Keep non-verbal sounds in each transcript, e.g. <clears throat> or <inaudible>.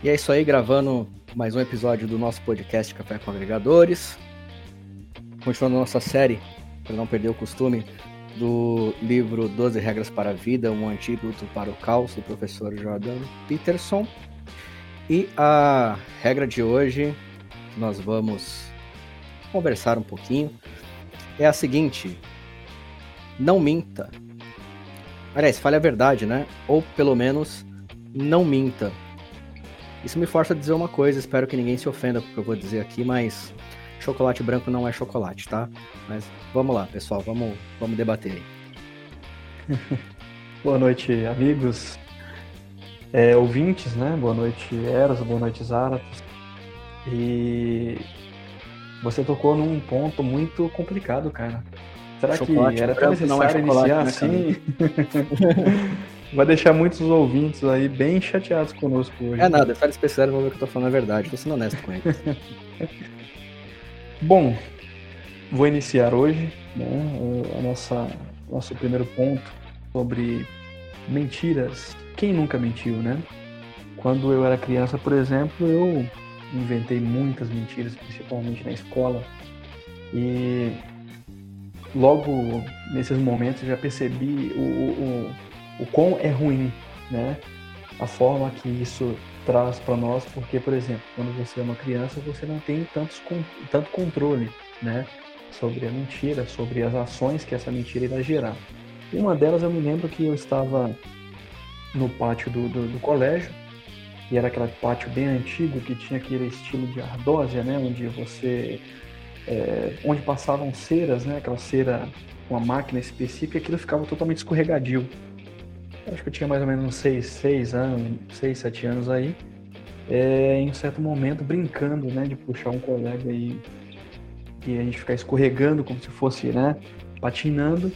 E é isso aí, gravando mais um episódio do nosso podcast Café com Agregadores. Continuando a nossa série, para não perder o costume, do livro 12 Regras para a Vida, um antídoto para o caos, do professor Jordan Peterson. E a regra de hoje, nós vamos conversar um pouquinho, é a seguinte: não minta. Aliás, fale a verdade, né? Ou pelo menos não minta. Isso me força a dizer uma coisa, espero que ninguém se ofenda porque eu vou dizer aqui, mas chocolate branco não é chocolate, tá? Mas vamos lá, pessoal, vamos, vamos debater aí. <laughs> boa noite, amigos, é, ouvintes, né? Boa noite, Eros, boa noite, Zaratos. E você tocou num ponto muito complicado, cara. Será chocolate que era tão necessário é iniciar né, assim? <laughs> Vai deixar muitos ouvintes aí bem chateados conosco hoje. É nada, fale especial vão ver que eu tô falando a verdade. Tô sendo honesto com eles. <laughs> Bom, vou iniciar hoje né, a nossa nosso primeiro ponto sobre mentiras. Quem nunca mentiu, né? Quando eu era criança, por exemplo, eu inventei muitas mentiras, principalmente na escola. E logo nesses momentos eu já percebi o, o, o quão é ruim, né? A forma que isso traz para nós, porque, por exemplo, quando você é uma criança, você não tem tantos, tanto controle, né? Sobre a mentira, sobre as ações que essa mentira irá gerar. Uma delas eu me lembro que eu estava no pátio do, do, do colégio, e era aquele pátio bem antigo que tinha aquele estilo de ardósia, né? Onde você... É, onde passavam ceras, né? Aquela cera uma máquina específica, aquilo ficava totalmente escorregadio acho que eu tinha mais ou menos uns 6, 6 anos, 6, 7 anos aí, é, em um certo momento brincando, né, de puxar um colega e, e a gente ficar escorregando como se fosse, né, patinando,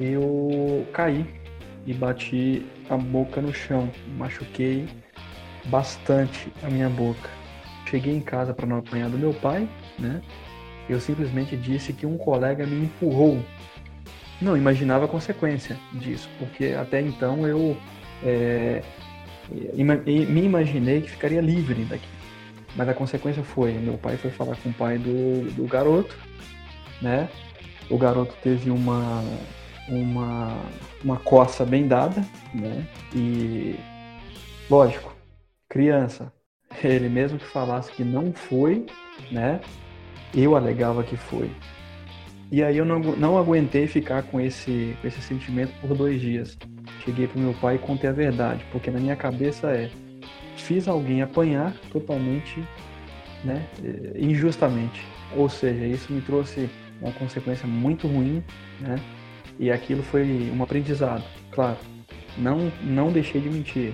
eu caí e bati a boca no chão, machuquei bastante a minha boca. Cheguei em casa para não apanhar do meu pai, né? Eu simplesmente disse que um colega me empurrou não imaginava a consequência disso, porque até então eu é, me imaginei que ficaria livre daqui. Mas a consequência foi, meu pai foi falar com o pai do, do garoto, né? O garoto teve uma, uma, uma coça bem dada, né? E, lógico, criança, ele mesmo que falasse que não foi, né? Eu alegava que foi. E aí eu não, não aguentei ficar com esse, com esse sentimento por dois dias. Cheguei pro meu pai e contei a verdade, porque na minha cabeça é fiz alguém apanhar totalmente, né, eh, injustamente. Ou seja, isso me trouxe uma consequência muito ruim, né? E aquilo foi um aprendizado, claro. Não não deixei de mentir.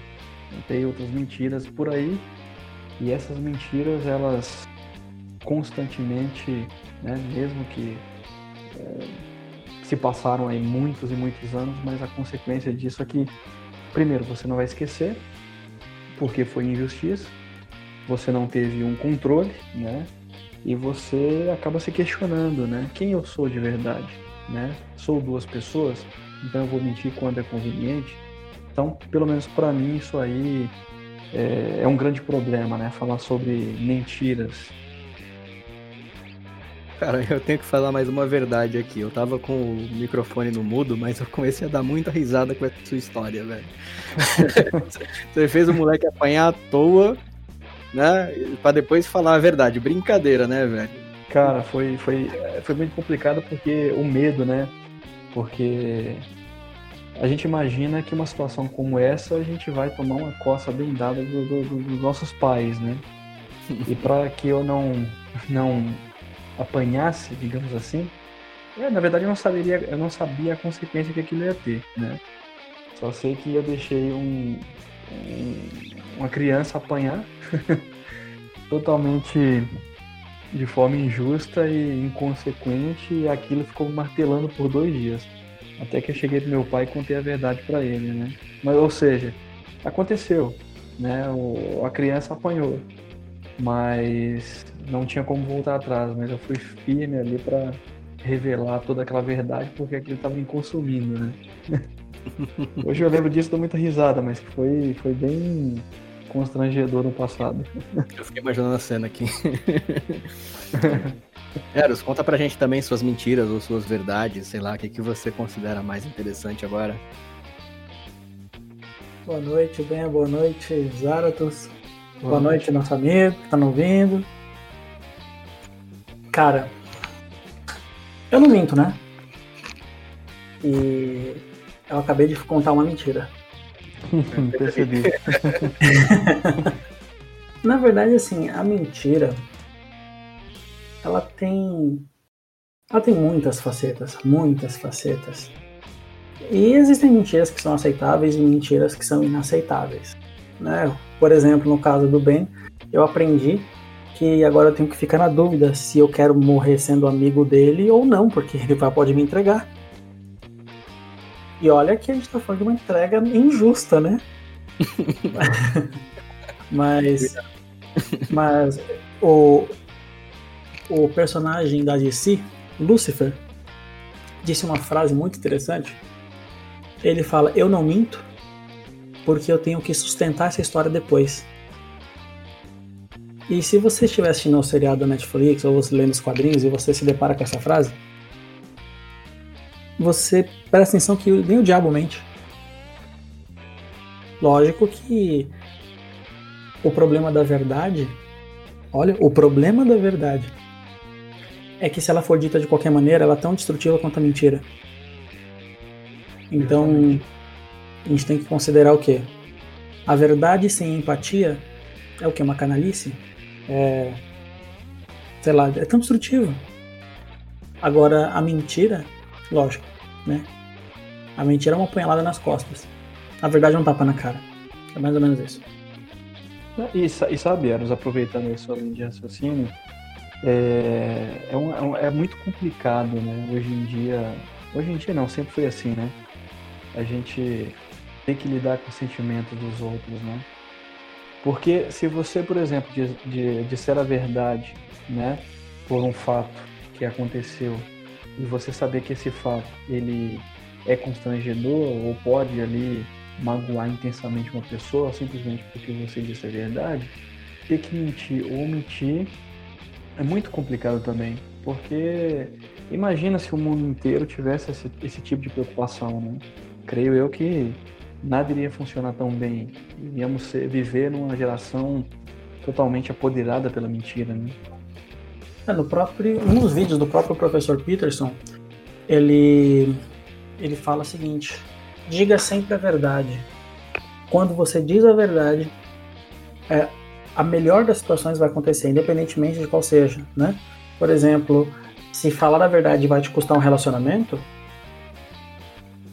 Tem outras mentiras por aí, e essas mentiras elas constantemente, né, mesmo que se passaram aí muitos e muitos anos, mas a consequência disso é que, primeiro, você não vai esquecer, porque foi injustiça, você não teve um controle, né? E você acaba se questionando, né? Quem eu sou de verdade, né? Sou duas pessoas, então eu vou mentir quando é conveniente. Então, pelo menos para mim, isso aí é, é um grande problema, né? Falar sobre mentiras, Cara, eu tenho que falar mais uma verdade aqui. Eu tava com o microfone no mudo, mas eu comecei a dar muita risada com essa sua história, velho. <laughs> Você fez o moleque apanhar à toa, né? Pra depois falar a verdade. Brincadeira, né, velho? Cara, foi, foi, foi muito complicado porque o medo, né? Porque a gente imagina que uma situação como essa a gente vai tomar uma coça bem dada do, do, do, dos nossos pais, né? <laughs> E para que eu não, não apanhasse, digamos assim, é, na verdade eu não saberia, eu não sabia a consequência que aquilo ia ter, né? Só sei que eu deixei um, um uma criança apanhar <laughs> totalmente de forma injusta e inconsequente e aquilo ficou martelando por dois dias. Até que eu cheguei pro meu pai e contei a verdade para ele, né? Mas, ou seja, aconteceu, né? O, a criança apanhou, mas não tinha como voltar atrás, mas eu fui firme ali para revelar toda aquela verdade porque aquilo estava me consumindo, né? <laughs> Hoje eu lembro disso, dou muita risada, mas foi, foi bem, constrangedor no passado. Eu fiquei imaginando a cena aqui. <laughs> Eros, conta pra gente também suas mentiras ou suas verdades, sei lá, o que, que você considera mais interessante agora. Boa noite, Ben, boa noite, Zaratos. Boa, boa noite, nosso amigo que tá nos ouvindo. Cara, eu não minto, né? E eu acabei de contar uma mentira. <laughs> Percebi. <laughs> Na verdade, assim, a mentira ela tem ela tem muitas facetas, muitas facetas. E existem mentiras que são aceitáveis e mentiras que são inaceitáveis. Né? Por exemplo, no caso do Ben, eu aprendi que agora eu tenho que ficar na dúvida se eu quero morrer sendo amigo dele ou não, porque ele pode me entregar. E olha que a gente tá falando de uma entrega injusta, né? <laughs> mas. Mas o, o personagem da DC, Lucifer, disse uma frase muito interessante. Ele fala: Eu não minto porque eu tenho que sustentar essa história depois. E se você estiver assistindo ao seriado da Netflix ou você lendo os quadrinhos e você se depara com essa frase, você presta atenção que nem o diabo mente. Lógico que o problema da verdade, olha, o problema da verdade é que se ela for dita de qualquer maneira, ela é tão destrutiva quanto a mentira. Então, a gente tem que considerar o quê? A verdade sem empatia é o que? Uma canalice? É. Sei lá, é tão destrutiva. Agora, a mentira Lógico, né? A mentira é uma punhalada nas costas. A verdade é um tapa na cara. É mais ou menos isso. E, e sabe, Eros, aproveitando a sua de raciocínio, é, é, um, é, muito complicado, né? Hoje em dia. Hoje em dia não, sempre foi assim, né? A gente tem que lidar com os sentimentos dos outros, né? Porque se você, por exemplo, disser a verdade, né? Por um fato que aconteceu e você saber que esse fato ele é constrangedor ou pode ali magoar intensamente uma pessoa simplesmente porque você disse a verdade, ter que mentir ou omitir é muito complicado também, porque imagina se o mundo inteiro tivesse esse, esse tipo de preocupação, né? Creio eu que nada iria funcionar tão bem. Iríamos ser, viver numa geração totalmente apoderada pela mentira, né? É, no próprio, um dos vídeos do próprio professor Peterson, ele, ele fala o seguinte: diga sempre a verdade. Quando você diz a verdade, é, a melhor das situações vai acontecer, independentemente de qual seja, né? Por exemplo, se falar a verdade vai te custar um relacionamento,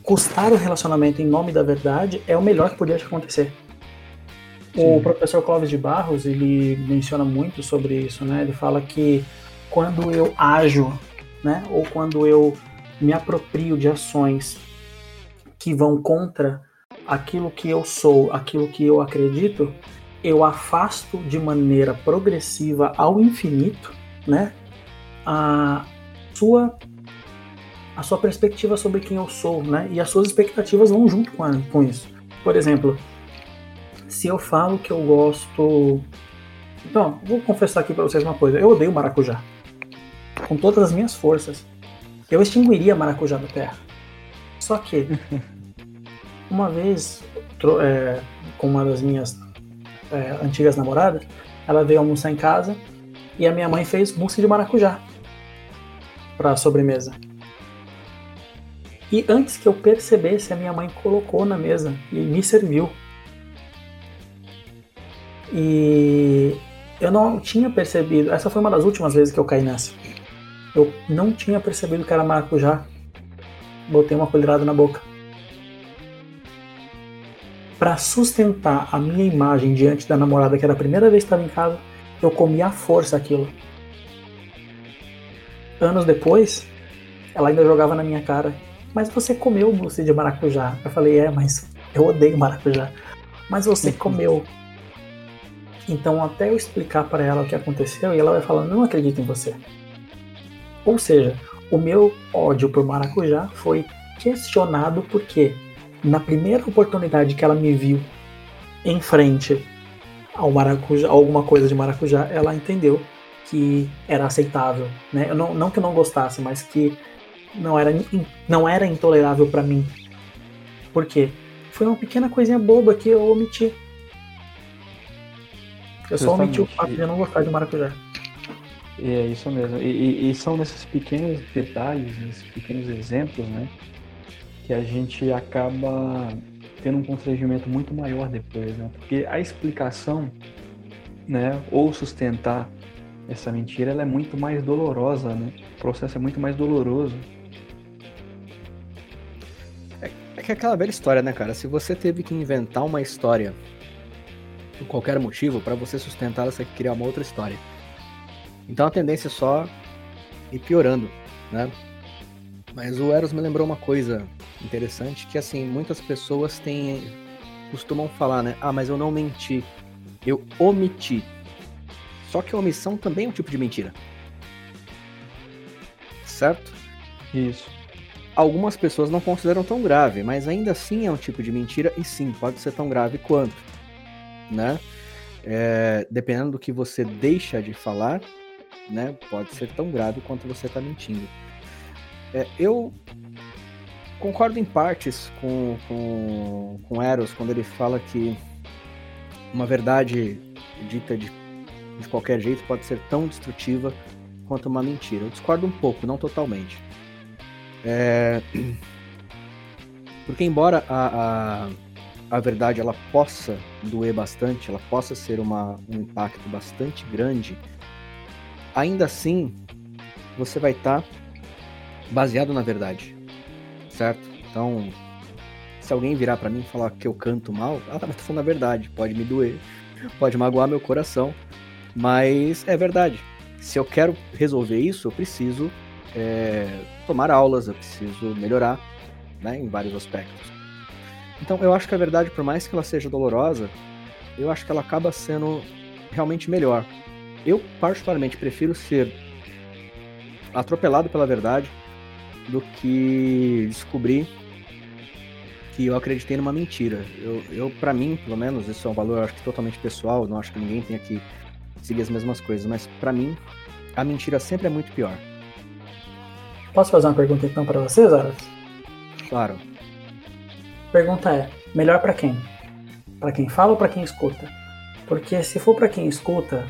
custar o relacionamento em nome da verdade é o melhor que podia te acontecer. Sim. O professor Clóvis de Barros, ele menciona muito sobre isso, né? Ele fala que quando eu ajo, né, ou quando eu me aproprio de ações que vão contra aquilo que eu sou, aquilo que eu acredito, eu afasto de maneira progressiva ao infinito, né, a sua a sua perspectiva sobre quem eu sou, né, e as suas expectativas vão junto com, a, com isso. Por exemplo, se eu falo que eu gosto, então, vou confessar aqui para vocês uma coisa, eu odeio maracujá com todas as minhas forças. Eu extinguiria maracujá da terra. Só que, <laughs> uma vez, é, com uma das minhas é, antigas namoradas, ela veio almoçar em casa e a minha mãe fez mousse de maracujá para sobremesa. E antes que eu percebesse, a minha mãe colocou na mesa e me serviu. E eu não tinha percebido. Essa foi uma das últimas vezes que eu caí nessa. Eu não tinha percebido que era maracujá. Botei uma colherada na boca. Para sustentar a minha imagem diante da namorada, que era a primeira vez que estava em casa, eu comi à força aquilo. Anos depois, ela ainda jogava na minha cara. Mas você comeu o mousse de maracujá? Eu falei, é, mas eu odeio maracujá. Mas você comeu. Então, até eu explicar para ela o que aconteceu, e ela vai falando, não acredito em você. Ou seja, o meu ódio por maracujá foi questionado porque na primeira oportunidade que ela me viu em frente ao maracujá, alguma coisa de maracujá, ela entendeu que era aceitável, né? Eu não, não que eu não gostasse, mas que não era, não era intolerável para mim. Por quê? Foi uma pequena coisinha boba que eu omiti. Eu só omiti o fato de eu não gostar de maracujá. É isso mesmo. E, e, e, são nesses pequenos detalhes, nesses pequenos exemplos, né? Que a gente acaba tendo um constrangimento muito maior depois, né? Porque a explicação, né? Ou sustentar essa mentira, ela é muito mais dolorosa, né? O processo é muito mais doloroso. Que é aquela velha história, né, cara? Se você teve que inventar uma história por qualquer motivo, para você sustentá-la, você tem que criar uma outra história. Então a tendência é só ir piorando, né? Mas o Eros me lembrou uma coisa interessante, que assim, muitas pessoas têm costumam falar, né? Ah, mas eu não menti. Eu omiti. Só que a omissão também é um tipo de mentira. Certo? Isso. Algumas pessoas não consideram tão grave, mas ainda assim é um tipo de mentira e sim, pode ser tão grave quanto, né? É, dependendo do que você deixa de falar, né? Pode ser tão grave quanto você está mentindo. É, eu concordo em partes com, com, com Eros quando ele fala que uma verdade dita de, de qualquer jeito pode ser tão destrutiva quanto uma mentira. Eu discordo um pouco, não totalmente. É... Porque embora a, a, a, verdade ela possa doer bastante, ela possa ser uma, um impacto bastante grande, ainda assim você vai estar tá baseado na verdade, certo? Então, se alguém virar para mim e falar que eu canto mal, ela tá falando a verdade, pode me doer, pode magoar meu coração, mas é verdade. Se eu quero resolver isso, eu preciso é, tomar aulas, eu preciso melhorar, né, em vários aspectos. Então, eu acho que a verdade, por mais que ela seja dolorosa, eu acho que ela acaba sendo realmente melhor, eu, particularmente, prefiro ser atropelado pela verdade do que descobrir que eu acreditei numa mentira. Eu, eu para mim, pelo menos, isso é um valor acho que totalmente pessoal, não acho que ninguém tenha que seguir as mesmas coisas, mas para mim, a mentira sempre é muito pior. Posso fazer uma pergunta então para vocês, Aras? Claro. Pergunta é: melhor para quem? Para quem fala ou para quem escuta? Porque se for para quem escuta,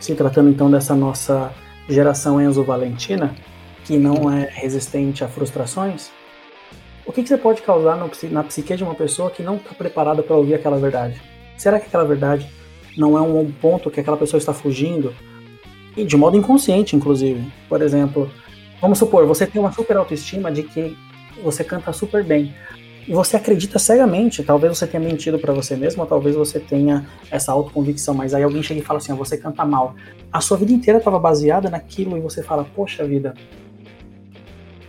se tratando então dessa nossa geração Enzo Valentina, que não é resistente a frustrações, o que, que você pode causar no, na psique de uma pessoa que não está preparada para ouvir aquela verdade? Será que aquela verdade não é um ponto que aquela pessoa está fugindo? E de modo inconsciente, inclusive. Por exemplo, vamos supor, você tem uma super autoestima de que você canta super bem e você acredita cegamente, talvez você tenha mentido para você mesmo, ou talvez você tenha essa autoconvicção, mas aí alguém chega e fala assim, você canta mal. A sua vida inteira estava baseada naquilo e você fala, poxa vida,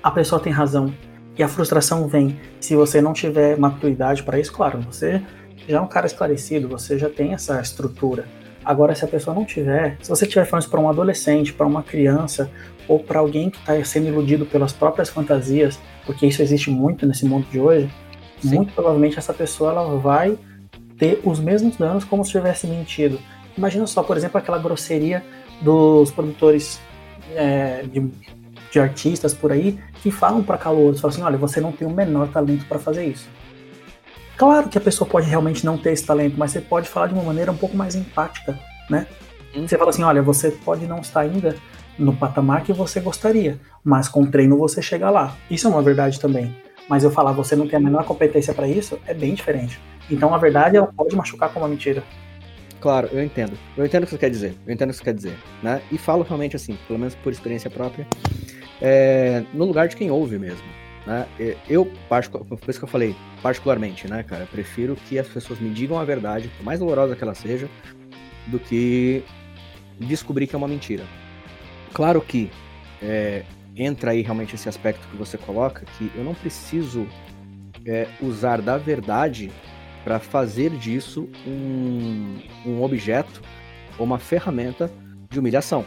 a pessoa tem razão. E a frustração vem. Se você não tiver maturidade para isso, claro, você já é um cara esclarecido, você já tem essa estrutura. Agora, se a pessoa não tiver, se você estiver falando isso para um adolescente, para uma criança, ou para alguém que está sendo iludido pelas próprias fantasias, porque isso existe muito nesse mundo de hoje, Sim. muito provavelmente essa pessoa ela vai ter os mesmos danos como se tivesse mentido. Imagina só, por exemplo, aquela grosseria dos produtores é, de, de, artistas por aí que falam para calouros, falam assim, olha, você não tem o menor talento para fazer isso. Claro que a pessoa pode realmente não ter esse talento, mas você pode falar de uma maneira um pouco mais empática, né? Hum. Você fala assim, olha, você pode não estar ainda no patamar que você gostaria, mas com treino você chega lá. Isso é uma verdade também mas eu falar você não tem a menor competência para isso é bem diferente. Então a verdade ela pode machucar com uma mentira. Claro, eu entendo. Eu entendo o que você quer dizer. Eu entendo o que você quer dizer, né? E falo realmente assim, pelo menos por experiência própria, é, no lugar de quem ouve mesmo. Né? Eu, por isso que eu falei, particularmente, né, cara, prefiro que as pessoas me digam a verdade, por mais dolorosa que ela seja, do que descobrir que é uma mentira. Claro que é, entra aí realmente esse aspecto que você coloca, que eu não preciso é, usar da verdade para fazer disso um, um objeto ou uma ferramenta de humilhação.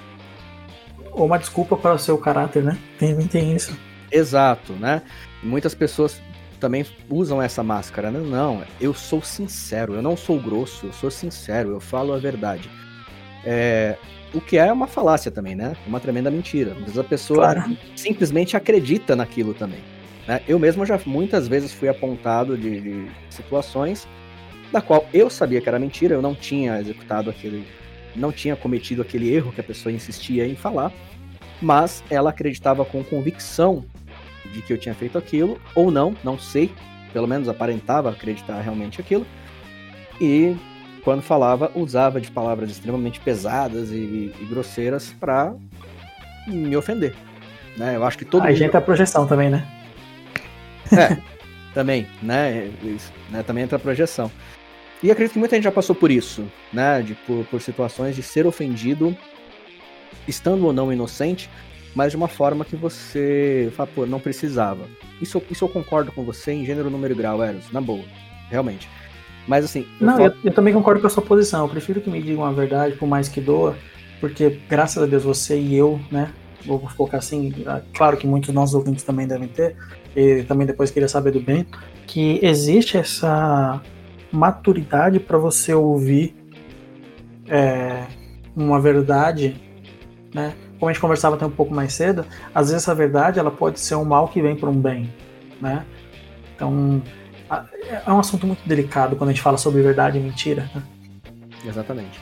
Ou uma desculpa para o seu caráter, né? Tem, tem isso. Exato, né? Muitas pessoas também usam essa máscara. Não, não, eu sou sincero, eu não sou grosso, eu sou sincero, eu falo a verdade. É, o que é uma falácia também, né? Uma tremenda mentira. Às vezes a pessoa claro. simplesmente acredita naquilo também. Né? Eu mesmo já muitas vezes fui apontado de, de, situações da qual eu sabia que era mentira, eu não tinha executado aquele. não tinha cometido aquele erro que a pessoa insistia em falar, mas ela acreditava com convicção de que eu tinha feito aquilo, ou não, não sei, pelo menos aparentava acreditar realmente aquilo, e quando falava, usava de palavras extremamente pesadas e, e grosseiras para me ofender. Né? Eu acho que todo A gente a projeção também, né? É, também, né? Isso, né? Também entra a projeção. E acredito que muita gente já passou por isso, né? De, por, por situações de ser ofendido, estando ou não inocente, mas de uma forma que você fala, pô, não precisava. Isso, isso eu concordo com você em gênero, número e grau, Eros, na boa, realmente. Mas assim. Eu não, falo... eu, eu, também concordo com a sua posição. Eu prefiro que me digam a verdade, por mais que doa, porque graças a Deus você e eu, né? Vou colocar assim, ah, claro que muitos nossos ouvintes também devem ter, e também depois queria saber do bem, que existe essa maturidade para você ouvir é, uma verdade, né? Como a gente conversava até um pouco mais cedo, às vezes essa verdade ela pode ser um mal que vem para um bem, né? Então é um assunto muito delicado quando a gente fala sobre verdade e mentira. Né? Exatamente.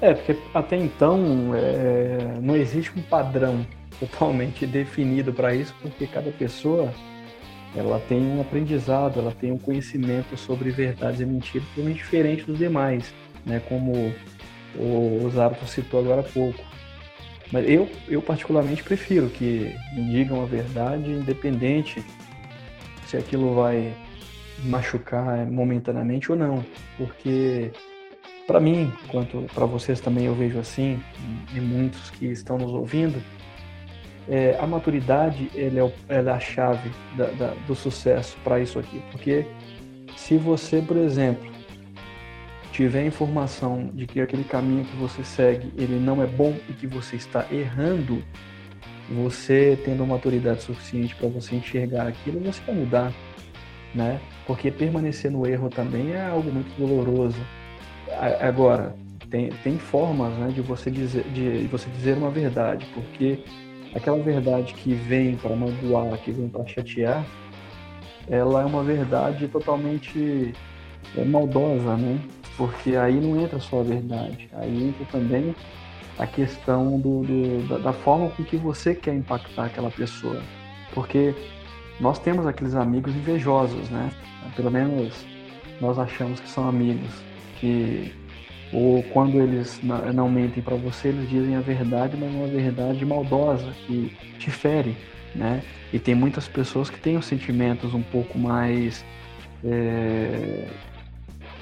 É, porque até então é, não existe um padrão totalmente <laughs> definido para isso, porque cada pessoa ela tem um aprendizado, ela tem um conhecimento sobre verdades e mentiras totalmente diferente dos demais, né? Como o Zarto citou agora há pouco. Mas eu, eu particularmente prefiro que me digam a verdade, independente se aquilo vai machucar momentaneamente ou não, porque para mim, quanto para vocês também eu vejo assim, e muitos que estão nos ouvindo, é, a maturidade ela é, ela é a chave da, da, do sucesso para isso aqui, porque se você, por exemplo, tiver informação de que aquele caminho que você segue ele não é bom e que você está errando, você tendo maturidade suficiente para você enxergar aquilo, você vai mudar né? Porque permanecer no erro também é algo muito doloroso. Agora, tem, tem formas né, de, você dizer, de você dizer uma verdade, porque aquela verdade que vem para magoar, que vem para chatear, ela é uma verdade totalmente é, maldosa, né? Porque aí não entra só a verdade, aí entra também a questão do, do da, da forma com que você quer impactar aquela pessoa. Porque nós temos aqueles amigos invejosos, né? Pelo menos nós achamos que são amigos, que ou quando eles não mentem para você, eles dizem a verdade, mas uma verdade maldosa que te fere, né? E tem muitas pessoas que têm os sentimentos um pouco mais, é...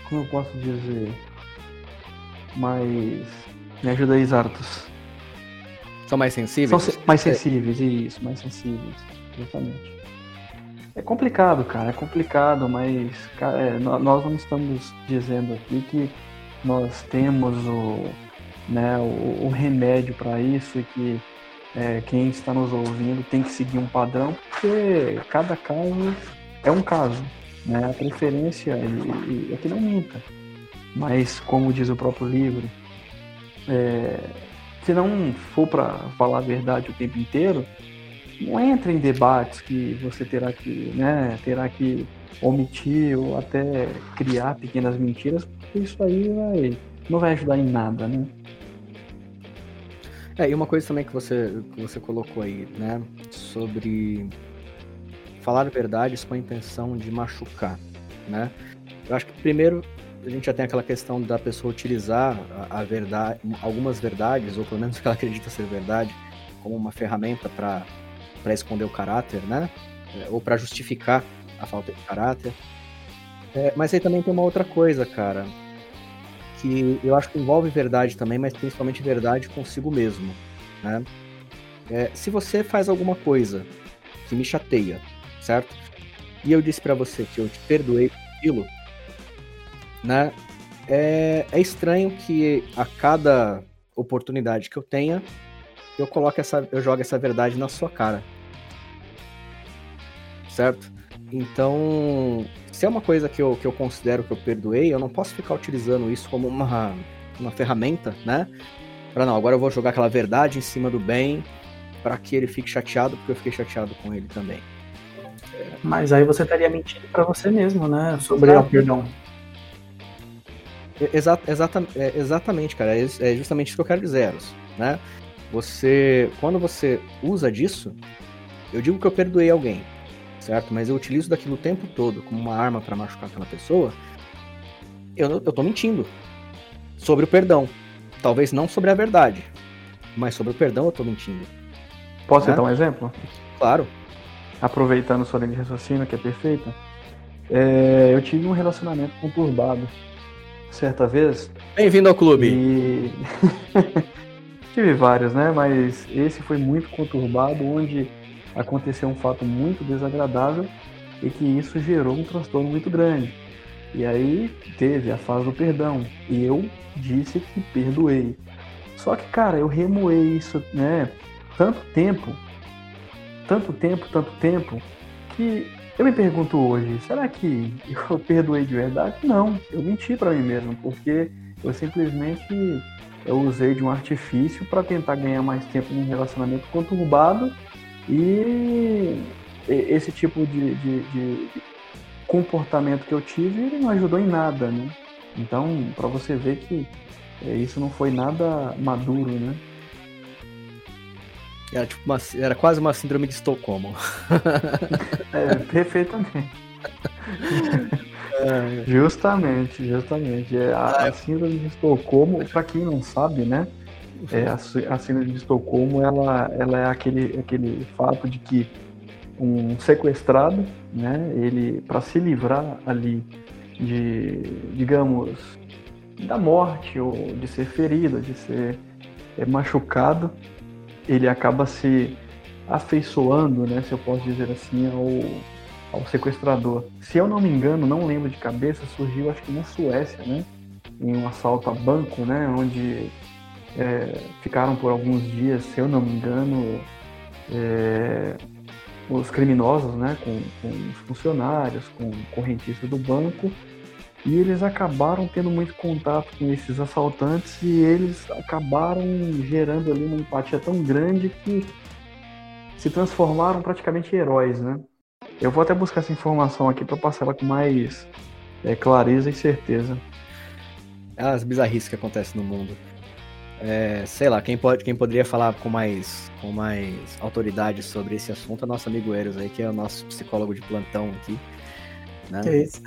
como eu posso dizer, mais, me ajuda aí, Zartos. São mais sensíveis? São mais sensíveis, isso, mais sensíveis, exatamente. É complicado, cara, é complicado, mas cara, é, nós não estamos dizendo aqui que nós temos o, né, o, o remédio para isso e que é, quem está nos ouvindo tem que seguir um padrão, porque cada caso é um caso. Né? A preferência e, e, é que não minta. Mas, como diz o próprio livro, é, se não for para falar a verdade o tempo inteiro, não entra em debates que você terá que, né, terá que omitir ou até criar pequenas mentiras, porque isso aí vai, não vai ajudar em nada, né? É, e uma coisa também que você, que você colocou aí, né, sobre falar verdades com a intenção de machucar, né? Eu acho que primeiro a gente já tem aquela questão da pessoa utilizar a, a verdade, algumas verdades, ou pelo menos <laughs> que ela acredita ser verdade, como uma ferramenta para para esconder o caráter, né? É, ou para justificar a falta de caráter. É, mas aí também tem uma outra coisa, cara, que eu acho que envolve verdade também, mas principalmente verdade consigo mesmo, né? É, se você faz alguma coisa que me chateia, certo? E eu disse para você que eu te perdoei por aquilo, né? É, é estranho que a cada oportunidade que eu tenha, eu coloque essa, eu jogo essa verdade na sua cara certo? Então, se é uma coisa que eu, que eu considero que eu perdoei, eu não posso ficar utilizando isso como uma, uma ferramenta, né? Pra não, agora eu vou jogar aquela verdade em cima do bem para que ele fique chateado, porque eu fiquei chateado com ele também. Mas aí você estaria mentindo para você mesmo, né? Sobre o perdão. Exa exata, é, exatamente, cara. É, é, justamente isso que eu quero dizer, Eros, né? Você, quando você usa disso, eu digo que eu perdoei alguém, certo? Mas eu utilizo daquilo o tempo todo como uma arma para machucar aquela pessoa. Eu, eu tô mentindo sobre o perdão. Talvez não sobre a verdade, mas sobre o perdão eu tô mentindo. Posso né? dar um exemplo? Claro. Aproveitando sua linha de raciocínio, que é perfeita. É, eu tive um relacionamento conturbado certa vez. Bem-vindo ao clube. E... <laughs> tive vários, né? Mas esse foi muito conturbado, onde aconteceu um fato muito desagradável e que isso gerou um transtorno muito grande. E aí teve a fase do perdão. E eu disse que perdoei. Só que, cara, eu remoei isso, né? Tanto tempo, tanto tempo, tanto tempo, que eu me pergunto hoje, será que <laughs> eu perdoei de verdade? Não, eu menti para mim mesmo, porque eu simplesmente eu usei de um artifício para tentar ganhar mais tempo num relacionamento conturbado e esse tipo de, de, de comportamento que eu tive ele não ajudou em nada, né? Então, para você ver que é, isso não foi nada maduro, né? Era, tipo uma, era quase uma síndrome de Estocolmo. <laughs> é, perfeitamente. É, justamente, justamente. É, a, a, síndrome de Estocolmo, para quem não sabe, né? É, a, a, síndrome de Estocolmo ela, ela é aquele, aquele fato de que um sequestrado, né? Ele para se livrar ali de, digamos, da morte ou de ser ferido, de ser é, machucado, ele acaba se afeiçoando, né, se eu posso dizer assim, ao, ao sequestrador. Se eu não me engano, não lembro de cabeça, surgiu acho que na Suécia, né, em um assalto a banco, né, onde é, ficaram por alguns dias, se eu não me engano, é, os criminosos, né, com, com os funcionários, com correntistas do banco, e eles acabaram tendo muito contato com esses assaltantes e eles acabaram gerando ali uma empatia tão grande que se transformaram praticamente em heróis, né? Eu vou até buscar essa informação aqui para passar ela com mais é, clareza e certeza. É as bizarrices que acontecem no mundo. É, sei lá, quem, pode, quem poderia falar com mais, com mais autoridade sobre esse assunto é nosso amigo Eros aí, que é o nosso psicólogo de plantão aqui. Né? Que isso.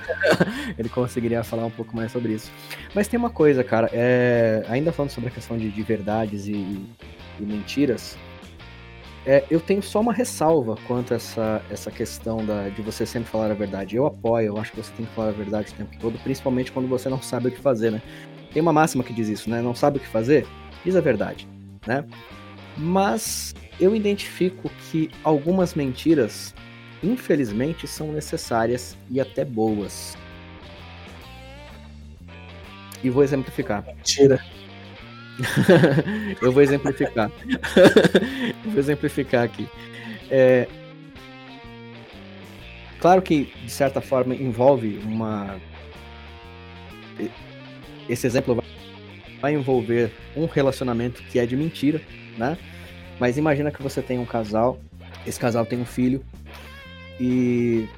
<laughs> ele conseguiria falar um pouco mais sobre isso. Mas tem uma coisa, cara, é... ainda falando sobre a questão de, de verdades e, e mentiras, é, eu tenho só uma ressalva quanto a essa, essa questão da, de você sempre falar a verdade. Eu apoio, eu acho que você tem que falar a verdade o tempo todo, principalmente quando você não sabe o que fazer, né? Tem uma máxima que diz isso, né? Não sabe o que fazer? Diz a verdade, né? Mas eu identifico que algumas mentiras infelizmente, são necessárias e até boas. E vou exemplificar. Mentira. <laughs> eu vou exemplificar. eu <laughs> vou exemplificar aqui. É... Claro que, de certa forma, envolve uma. Esse exemplo vai envolver um relacionamento que é de mentira, né? Mas imagina que você tem um casal, esse casal tem um filho, e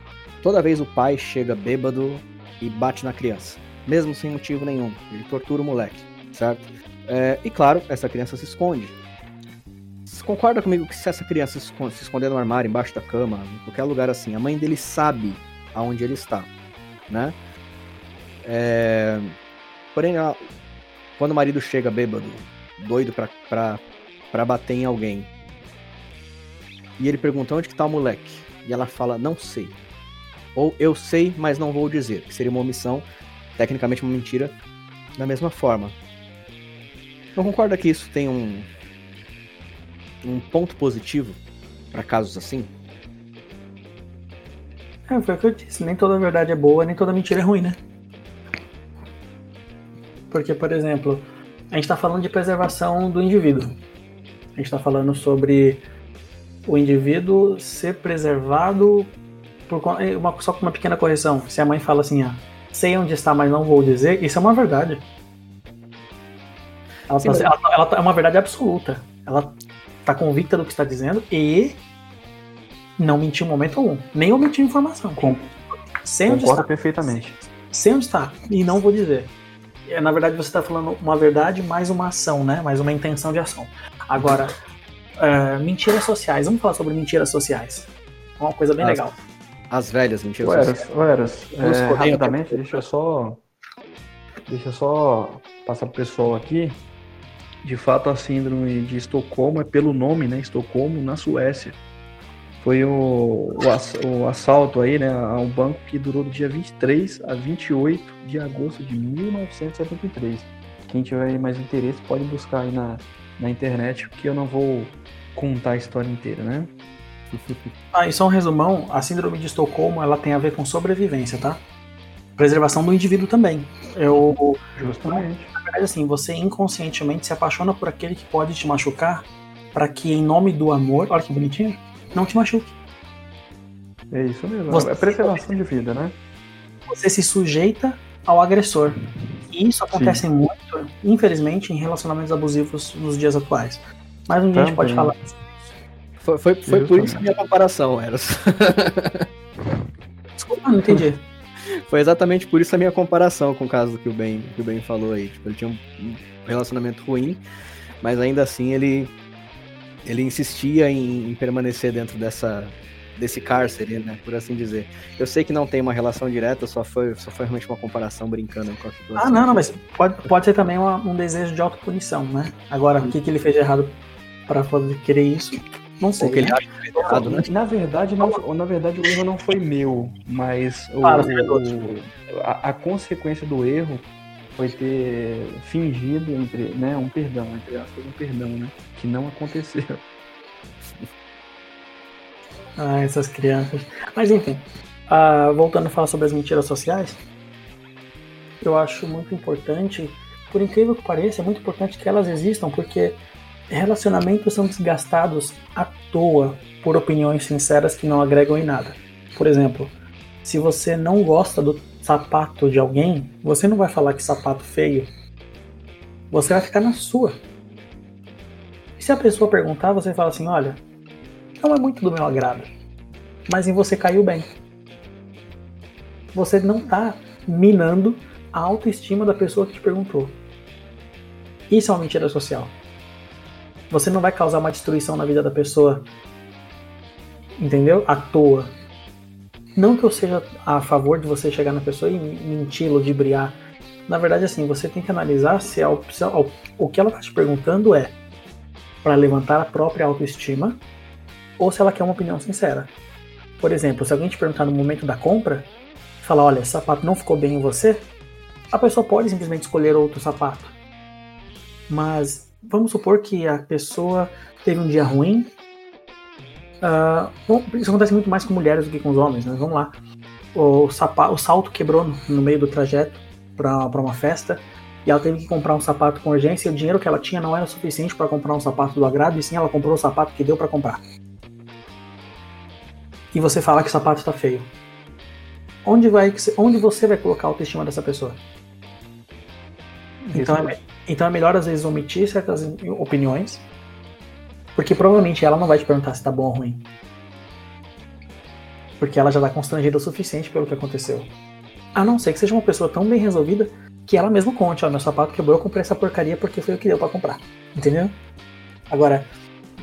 toda vez o pai chega bêbado e bate na criança, mesmo sem motivo nenhum. Ele tortura o moleque, certo? É, e claro, essa criança se esconde. Você concorda comigo que se essa criança se esconder no armário, embaixo da cama, em qualquer lugar assim, a mãe dele sabe aonde ele está, né? É... Porém, quando o marido chega bêbado, doido pra, pra, pra bater em alguém, e ele pergunta onde que tá o moleque, e ela fala não sei. Ou eu sei, mas não vou dizer, que seria uma omissão, tecnicamente uma mentira, da mesma forma. Não concorda que isso tem um, um ponto positivo para casos assim? É, foi o que eu disse, nem toda verdade é boa, nem toda mentira é ruim, né? Porque, por exemplo, a gente está falando de preservação do indivíduo. A gente está falando sobre o indivíduo ser preservado por, uma, só com uma pequena correção. Se a mãe fala assim, ah, sei onde está, mas não vou dizer, isso é uma verdade. Ela, Sim, tá, mas... ela, ela, ela, é uma verdade absoluta. Ela está convicta do que está dizendo e não mentiu em momento algum. Nem omitiu informação. Com... Concordo está. perfeitamente. Sei onde está e não vou dizer. É, na verdade, você está falando uma verdade mais uma ação, né? Mais uma intenção de ação. Agora, uh, mentiras sociais. Vamos falar sobre mentiras sociais. Uma coisa bem as, legal. As velhas mentiras Eras, sociais. Eras, é, rapidamente, deixa eu só. Deixa eu só passar pro pessoal aqui. De fato, a síndrome de Estocolmo é pelo nome, né? Estocolmo, na Suécia. Foi o, o, assalto aí, né, a um banco que durou do dia 23 a 28 de agosto de 1973. Quem tiver mais interesse pode buscar aí na, na internet, porque eu não vou contar a história inteira, né? Ah, e só um resumão, a síndrome de Estocolmo ela tem a ver com sobrevivência, tá? Preservação do indivíduo também. Eu, Justamente. Na verdade, assim, você inconscientemente se apaixona por aquele que pode te machucar para que, em nome do amor, olha que bonitinho, não te machuque. É isso mesmo, você, é preservação de vida, né? Você se sujeita ao agressor. E isso acontece Sim. muito, infelizmente, em relacionamentos abusivos nos dias atuais. Mas um dia Também. a gente pode falar. Foi, foi, foi por isso a minha comparação, Eros. <laughs> Desculpa, não entendi. <laughs> Foi exatamente por isso a minha comparação com o caso que o Ben, que o ben falou aí. Tipo, ele tinha um relacionamento ruim, mas ainda assim ele ele insistia em, em, permanecer dentro dessa desse cárcere, né, por assim dizer. Eu sei que não tem uma relação direta, só foi, só foi realmente uma comparação brincando com a situação. Ah, não, não, mas pode, pode ser também uma, um desejo de autopunição, né? Agora, o que, que ele fez de errado para querer isso? Não sei. Porque ele acha que fez errado, né? Na verdade, não, na verdade, o erro não foi meu, mas o, o, a, a consequência do erro foi ter fingido entre, né, um perdão, entre aspas, um perdão, né, que não aconteceu. <laughs> Ah, essas crianças. Mas enfim, uh, voltando a falar sobre as mentiras sociais, eu acho muito importante, por incrível que pareça, é muito importante que elas existam, porque relacionamentos são desgastados à toa por opiniões sinceras que não agregam em nada. Por exemplo, se você não gosta do sapato de alguém, você não vai falar que sapato feio. Você vai ficar na sua. E se a pessoa perguntar, você fala assim: olha, não é muito do meu agrado, mas em você caiu bem. Você não está minando a autoestima da pessoa que te perguntou. Isso é uma mentira social. Você não vai causar uma destruição na vida da pessoa, entendeu? À toa. Não que eu seja a favor de você chegar na pessoa e mentir, ludibriar. Na verdade, assim, você tem que analisar se a opção, o que ela está te perguntando é para levantar a própria autoestima ou se ela quer uma opinião sincera. Por exemplo, se alguém te perguntar no momento da compra, falar, olha, esse sapato não ficou bem em você, a pessoa pode simplesmente escolher outro sapato. Mas vamos supor que a pessoa teve um dia ruim Uh, isso acontece muito mais com mulheres do que com os homens, né? Vamos lá. O, sapato, o salto quebrou no, no meio do trajeto para uma festa e ela teve que comprar um sapato com urgência e o dinheiro que ela tinha não era suficiente para comprar um sapato do agrado e sim ela comprou o sapato que deu para comprar. E você fala que o sapato está feio. Onde, vai, onde você vai colocar a autoestima dessa pessoa? Então é, então é melhor às vezes omitir certas opiniões porque provavelmente ela não vai te perguntar se tá bom ou ruim. Porque ela já tá constrangida o suficiente pelo que aconteceu. A não ser que seja uma pessoa tão bem resolvida que ela mesma conte, ó, meu sapato quebrou, eu comprei essa porcaria porque foi o que deu para comprar. Entendeu? Agora,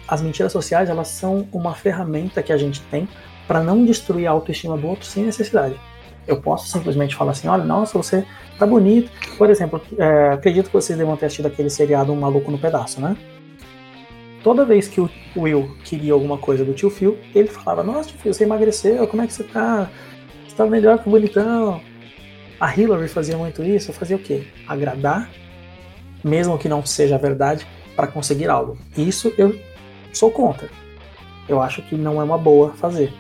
as mentiras sociais, elas são uma ferramenta que a gente tem para não destruir a autoestima do outro sem necessidade. Eu posso simplesmente falar assim, olha, nossa, você tá bonito. Por exemplo, é, acredito que vocês devam ter assistido aquele seriado Um Maluco no Pedaço, né? Toda vez que o Will queria alguma coisa do tio Phil, ele falava: Nossa, tio Phil, você emagreceu, como é que você tá? Você tá melhor que o bonitão. A Hillary fazia muito isso, fazia o quê? Agradar, mesmo que não seja verdade, para conseguir algo. Isso eu sou contra. Eu acho que não é uma boa fazer,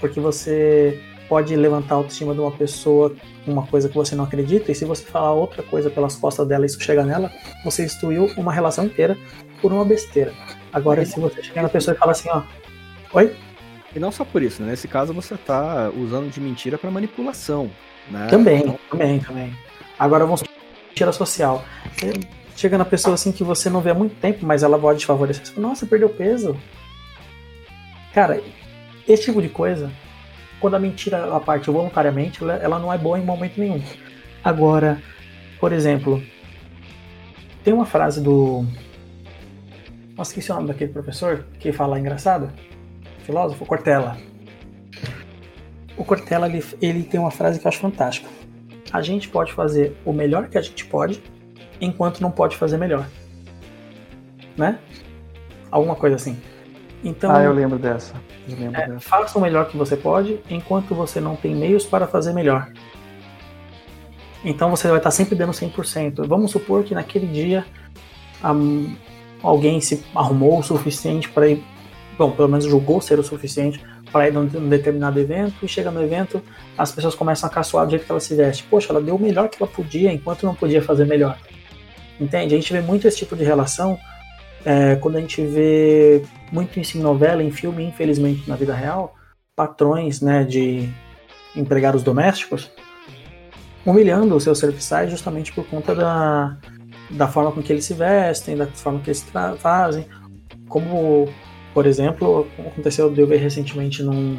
porque você pode levantar a autoestima de uma pessoa uma coisa que você não acredita, e se você falar outra coisa pelas costas dela e isso chega nela, você destruiu uma relação inteira por uma besteira. Agora, se você chegar na pessoa e falar assim, ó, oi? E não só por isso, né? Nesse caso você tá usando de mentira para manipulação, né? Também, então... também, também. Agora vamos mentira social. Você chega na pessoa assim que você não vê há muito tempo, mas ela pode te favorecer. Você fala, Nossa, perdeu peso. Cara, esse tipo de coisa, quando a mentira a parte voluntariamente, ela, ela não é boa em momento nenhum. Agora, por exemplo, tem uma frase do. Nossa, esqueci o nome daquele professor que fala engraçado? Filósofo? Cortella. O Cortella ele, ele tem uma frase que eu acho fantástica. A gente pode fazer o melhor que a gente pode, enquanto não pode fazer melhor. Né? Alguma coisa assim. Então, ah, eu lembro dessa. Eu lembro é, dessa. Faça o melhor que você pode, enquanto você não tem meios para fazer melhor. Então você vai estar sempre dando 100%. Vamos supor que naquele dia um, alguém se arrumou o suficiente para ir, bom, pelo menos julgou ser o suficiente para ir num, determinado evento e chega no evento, as pessoas começam a caçoar do jeito que ela se veste. Poxa, ela deu o melhor que ela podia enquanto não podia fazer melhor. Entende? A gente vê muito esse tipo de relação é, quando a gente vê muito isso em novela, em filme, infelizmente na vida real, patrões né, de empregados domésticos humilhando os seus serviçais justamente por conta da, da forma com que eles se vestem, da forma que eles fazem. Como, por exemplo, aconteceu de eu ver recentemente num,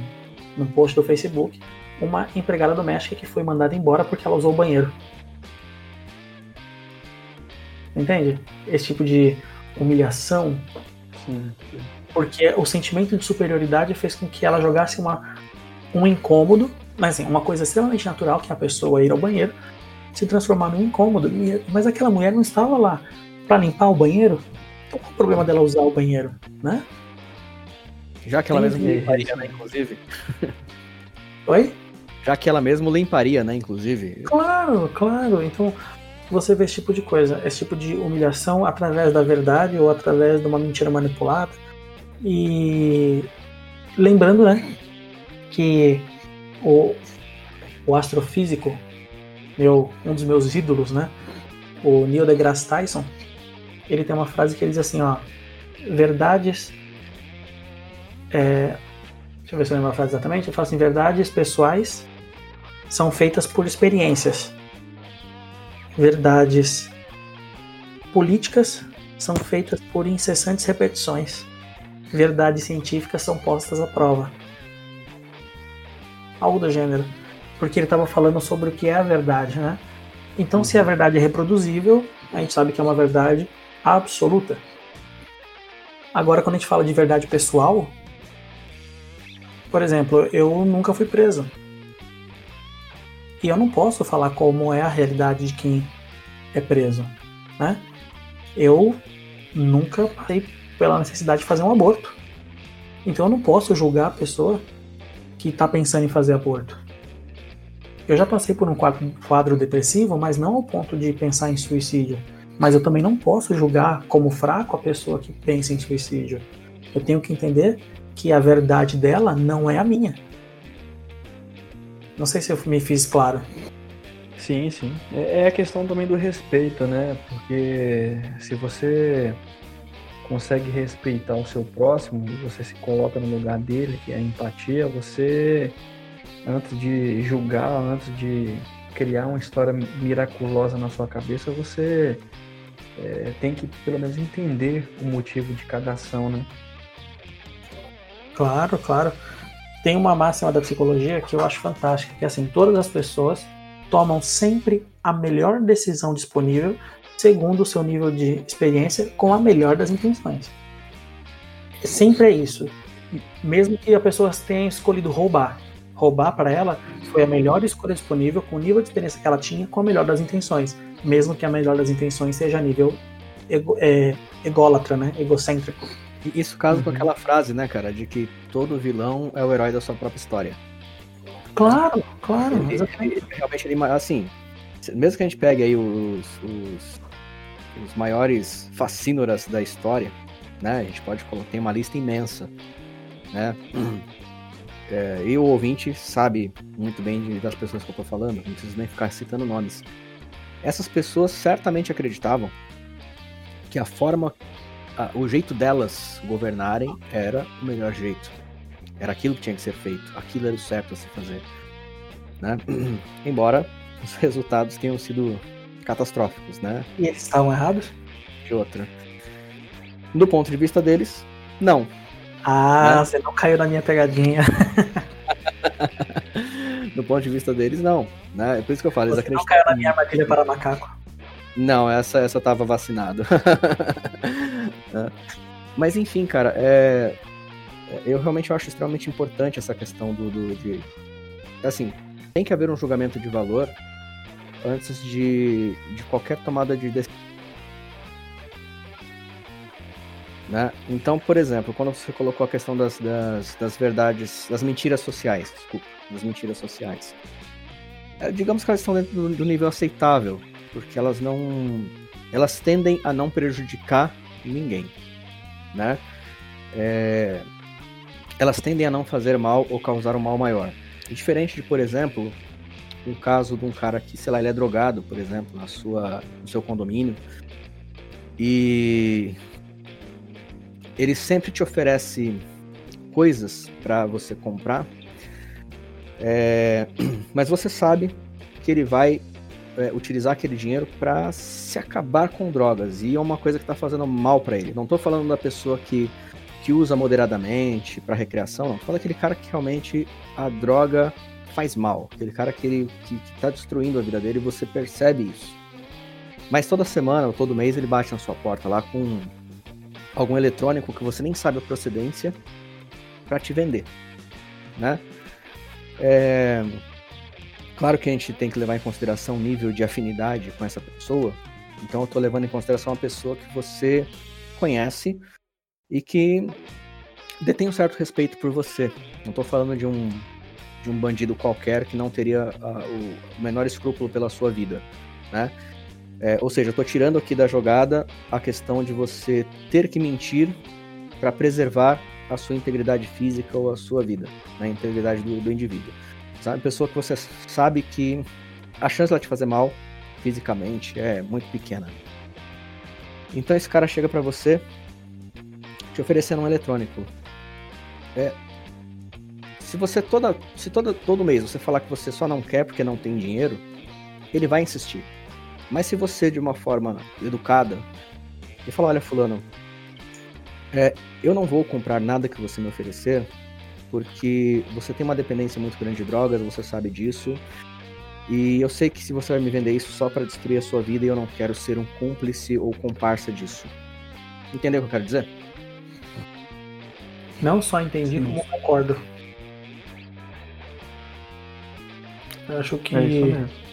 num post do Facebook uma empregada doméstica que foi mandada embora porque ela usou o banheiro. Entende? Esse tipo de humilhação. Sim. Porque o sentimento de superioridade fez com que ela jogasse uma, um incômodo mas assim, uma coisa extremamente natural que a pessoa ir ao banheiro se transformar num incômodo. Mas aquela mulher não estava lá para limpar o banheiro. Então qual o problema dela usar o banheiro, né? Já que ela mesmo limparia, né, inclusive. <laughs> Oi? Já que ela mesmo limparia, né, inclusive. Claro, claro. Então você vê esse tipo de coisa, esse tipo de humilhação através da verdade ou através de uma mentira manipulada. E lembrando, né, que o, o astrofísico, meu, um dos meus ídolos, né? O Neil deGrasse Tyson, ele tem uma frase que ele diz assim, ó, verdades, é, deixa eu ver se eu lembro a frase exatamente, ele fala assim, verdades pessoais são feitas por experiências, verdades políticas são feitas por incessantes repetições, verdades científicas são postas à prova. Algo do gênero, porque ele estava falando sobre o que é a verdade, né? Então, se a uhum. verdade é reproduzível, a gente sabe que é uma verdade absoluta. Agora, quando a gente fala de verdade pessoal, por exemplo, eu nunca fui preso. E eu não posso falar como é a realidade de quem é preso, né? Eu nunca passei pela necessidade de fazer um aborto. Então eu não posso julgar a pessoa que está pensando em fazer aborto. Eu já passei por um quadro, quadro depressivo, mas não ao ponto de pensar em suicídio. Mas eu também não posso julgar como fraco a pessoa que pensa em suicídio. Eu tenho que entender que a verdade dela não é a minha. Não sei se eu me fiz claro. Sim, sim. É, é a questão também do respeito, né? Porque se você consegue respeitar o seu próximo, você se coloca no lugar dele, que é a empatia, você, antes de julgar, antes de criar uma história miraculosa na sua cabeça, você é, tem que pelo menos entender o motivo de cada ação, né? Claro, claro. Tem uma máxima da psicologia que eu acho fantástica, que é assim, todas as pessoas tomam sempre a melhor decisão disponível segundo o seu nível de experiência, com a melhor das intenções. Sempre é isso. Mesmo que a pessoa tenha escolhido roubar. Roubar para ela foi a melhor escolha disponível, com o nível de experiência que ela tinha, com a melhor das intenções. Mesmo que a melhor das intenções seja a nível ego, é, ególatra, né? egocêntrico. E isso caso uhum. com aquela frase, né, cara, de que todo vilão é o herói da sua própria história. Claro, claro. Ele, ele, realmente, ele, assim, mesmo que a gente pegue aí os, os os maiores fascínoras da história, né? A gente pode colocar, tem uma lista imensa, né? É, e o ouvinte sabe muito bem de, das pessoas que eu tô falando, não preciso nem ficar citando nomes. Essas pessoas certamente acreditavam que a forma, a, o jeito delas governarem era o melhor jeito. Era aquilo que tinha que ser feito, aquilo era o certo a se fazer. Né? <clears throat> Embora os resultados tenham sido catastróficos, né? E eles estavam errados? De outra. Do ponto de vista deles, não. Ah, né? você não caiu na minha pegadinha. <laughs> Do ponto de vista deles, não. Né? É por isso que eu falo, eles você não caiu na minha armadilha para macaco. Não, essa, essa tava vacinado. <laughs> É. Mas enfim, cara, é... eu realmente acho extremamente importante essa questão do, do de... Assim, tem que haver um julgamento de valor antes de, de qualquer tomada de decisão. Né? Então, por exemplo, quando você colocou a questão das, das, das verdades, das mentiras sociais, desculpa, das mentiras sociais, é, digamos que elas estão dentro do, do nível aceitável, porque elas não. Elas tendem a não prejudicar ninguém, né? É, elas tendem a não fazer mal ou causar um mal maior. Diferente de, por exemplo, um caso de um cara que, sei lá, ele é drogado, por exemplo, na sua, no seu condomínio, e ele sempre te oferece coisas para você comprar, é, <clears throat> mas você sabe que ele vai é, utilizar aquele dinheiro para se acabar com drogas. E é uma coisa que está fazendo mal para ele. Não estou falando da pessoa que, que usa moderadamente para recreação, não. Estou falando daquele cara que realmente a droga faz mal. Aquele cara que, ele, que, que tá destruindo a vida dele e você percebe isso. Mas toda semana ou todo mês ele bate na sua porta lá com algum eletrônico que você nem sabe a procedência para te vender, né? É, Claro que a gente tem que levar em consideração o nível de afinidade com essa pessoa. Então eu estou levando em consideração uma pessoa que você conhece e que detém um certo respeito por você. Não estou falando de um, de um bandido qualquer que não teria o menor escrúpulo pela sua vida, né? É, ou seja, eu estou tirando aqui da jogada a questão de você ter que mentir para preservar a sua integridade física ou a sua vida, né? a integridade do, do indivíduo. Sabe? Pessoa que você sabe que a chance dela te fazer mal fisicamente é muito pequena. Então esse cara chega para você te oferecendo um eletrônico. É, se você toda, se toda, todo mês você falar que você só não quer porque não tem dinheiro, ele vai insistir. Mas se você de uma forma educada e falar, olha fulano, é, eu não vou comprar nada que você me oferecer porque você tem uma dependência muito grande de drogas, você sabe disso. E eu sei que se você vai me vender isso só para destruir a sua vida, eu não quero ser um cúmplice ou comparsa disso. Entendeu o que eu quero dizer? Não só entendi, como concordo. Eu acho que. É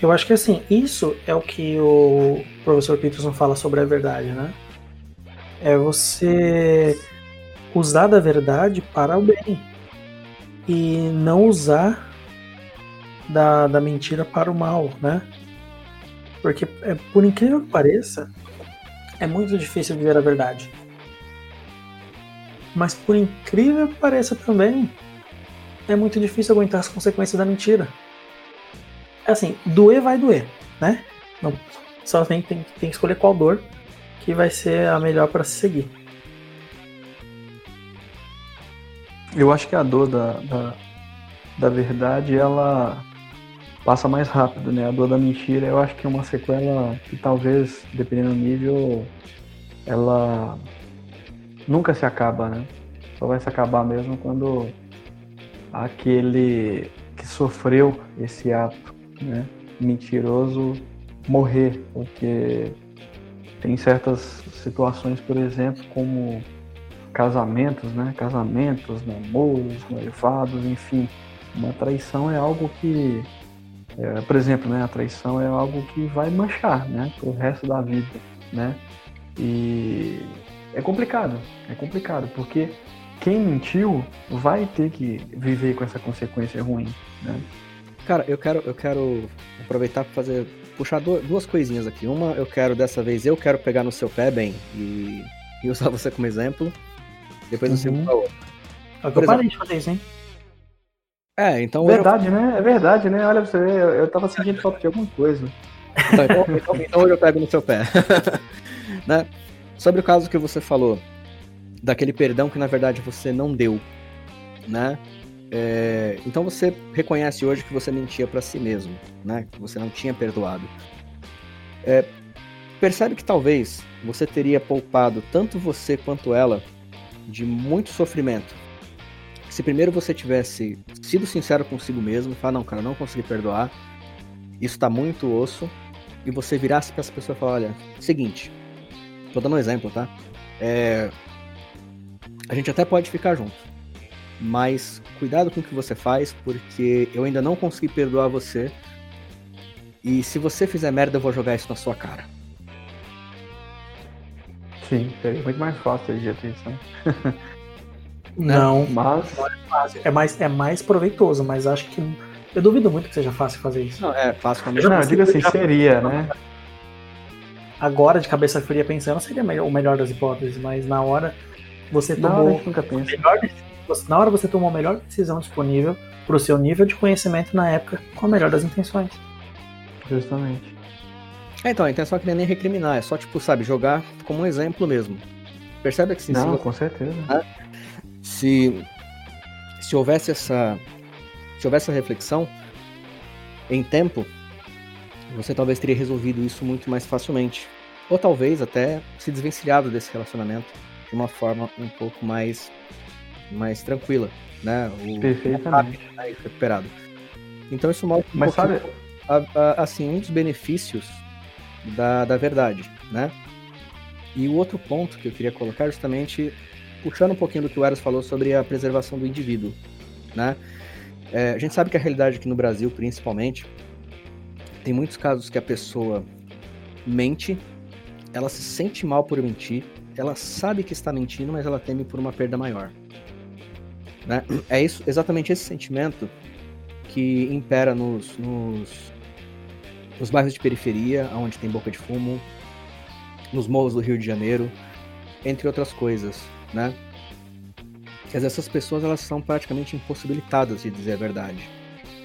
eu acho que assim, isso é o que o professor Peterson fala sobre a verdade, né? É você usar da verdade para o bem e não usar da, da mentira para o mal, né? Porque, é, por incrível que pareça, é muito difícil viver a verdade. Mas, por incrível que pareça também, é muito difícil aguentar as consequências da mentira. Assim, doer vai doer, né? Não, só tem, tem, tem que escolher qual dor que vai ser a melhor para se seguir. Eu acho que a dor da, da, da, verdade, ela passa mais rápido, né? A dor da mentira, eu acho que é uma sequela que talvez, dependendo do nível, ela nunca se acaba, né? Só vai se acabar mesmo quando aquele que sofreu esse ato, né? Mentiroso morrer, porque tem certas situações, por exemplo, como casamentos, né? Casamentos, namoros, noivados, enfim. Uma traição é algo que, é, por exemplo, né? A traição é algo que vai manchar, né? Pro resto da vida, né? E é complicado, é complicado, porque quem mentiu vai ter que viver com essa consequência ruim, né? Cara, eu quero, eu quero aproveitar para fazer puxar duas coisinhas aqui. Uma, eu quero dessa vez eu quero pegar no seu pé bem e, e usar <laughs> você como exemplo. Depois uhum. eu sigo pra outra. Eu parei de fazer isso, hein? É, então. Verdade, eu... né? É verdade, né? Olha pra você eu tava sentindo falta de alguma coisa. Então, então, então, então hoje eu pego no seu pé. <laughs> né? Sobre o caso que você falou, daquele perdão que na verdade você não deu. né? É, então você reconhece hoje que você mentia para si mesmo, né? Que você não tinha perdoado. É, percebe que talvez você teria poupado tanto você quanto ela de muito sofrimento. Se primeiro você tivesse sido sincero consigo mesmo falar, não, cara, não consegui perdoar, isso tá muito osso, e você virasse para essa pessoa e falar, olha, seguinte, tô dando um exemplo, tá? É, a gente até pode ficar junto, mas cuidado com o que você faz, porque eu ainda não consegui perdoar você, e se você fizer merda, eu vou jogar isso na sua cara. Sim, seria muito mais fácil de atenção. <laughs> Não, <laughs> Mas, não é. É mais, é mais proveitoso, mas acho que. Eu duvido muito que seja fácil fazer isso. Não, é fácil não, eu digo assim, seria, né? Agora, de cabeça fria pensando, seria melhor- o melhor das hipóteses, mas na hora você Não, a tomou. gente nunca pensa. melhor você- na hora você tomou a melhor decisão disponível pro seu nível de conhecimento na época, com a melhor das intenções. Justamente. É, então, a intenção aqui não é nem recriminar, é só, tipo, sabe, jogar como um exemplo mesmo. Percebe que sim, se Não, você- com certeza. se, se houvesse essa se houvesse essa reflexão em tempo, você talvez teria resolvido isso muito mais facilmente. Ou talvez até se desvencilhado desse relacionamento de uma forma um pouco mais, mais tranquila, né? O, Perfeitamente. né, e recuperado. Então isso mostra um Mas sabe, a- a- assim, um dos benefícios da, da verdade, né? E o outro ponto que eu queria colocar é justamente puxando um pouquinho do que o Eros falou sobre a preservação do indivíduo, né? É, a gente sabe que a realidade aqui no Brasil, principalmente, tem muitos casos que a pessoa mente, ela se sente mal por mentir, ela sabe que está mentindo, mas ela teme por uma perda maior. Né? É isso, exatamente esse sentimento que impera nos, nos, nos bairros de periferia, onde tem boca de fumo, nos morros do Rio de Janeiro, entre outras coisas, né? Quer dizer, essas pessoas elas são praticamente impossibilitadas de dizer a verdade,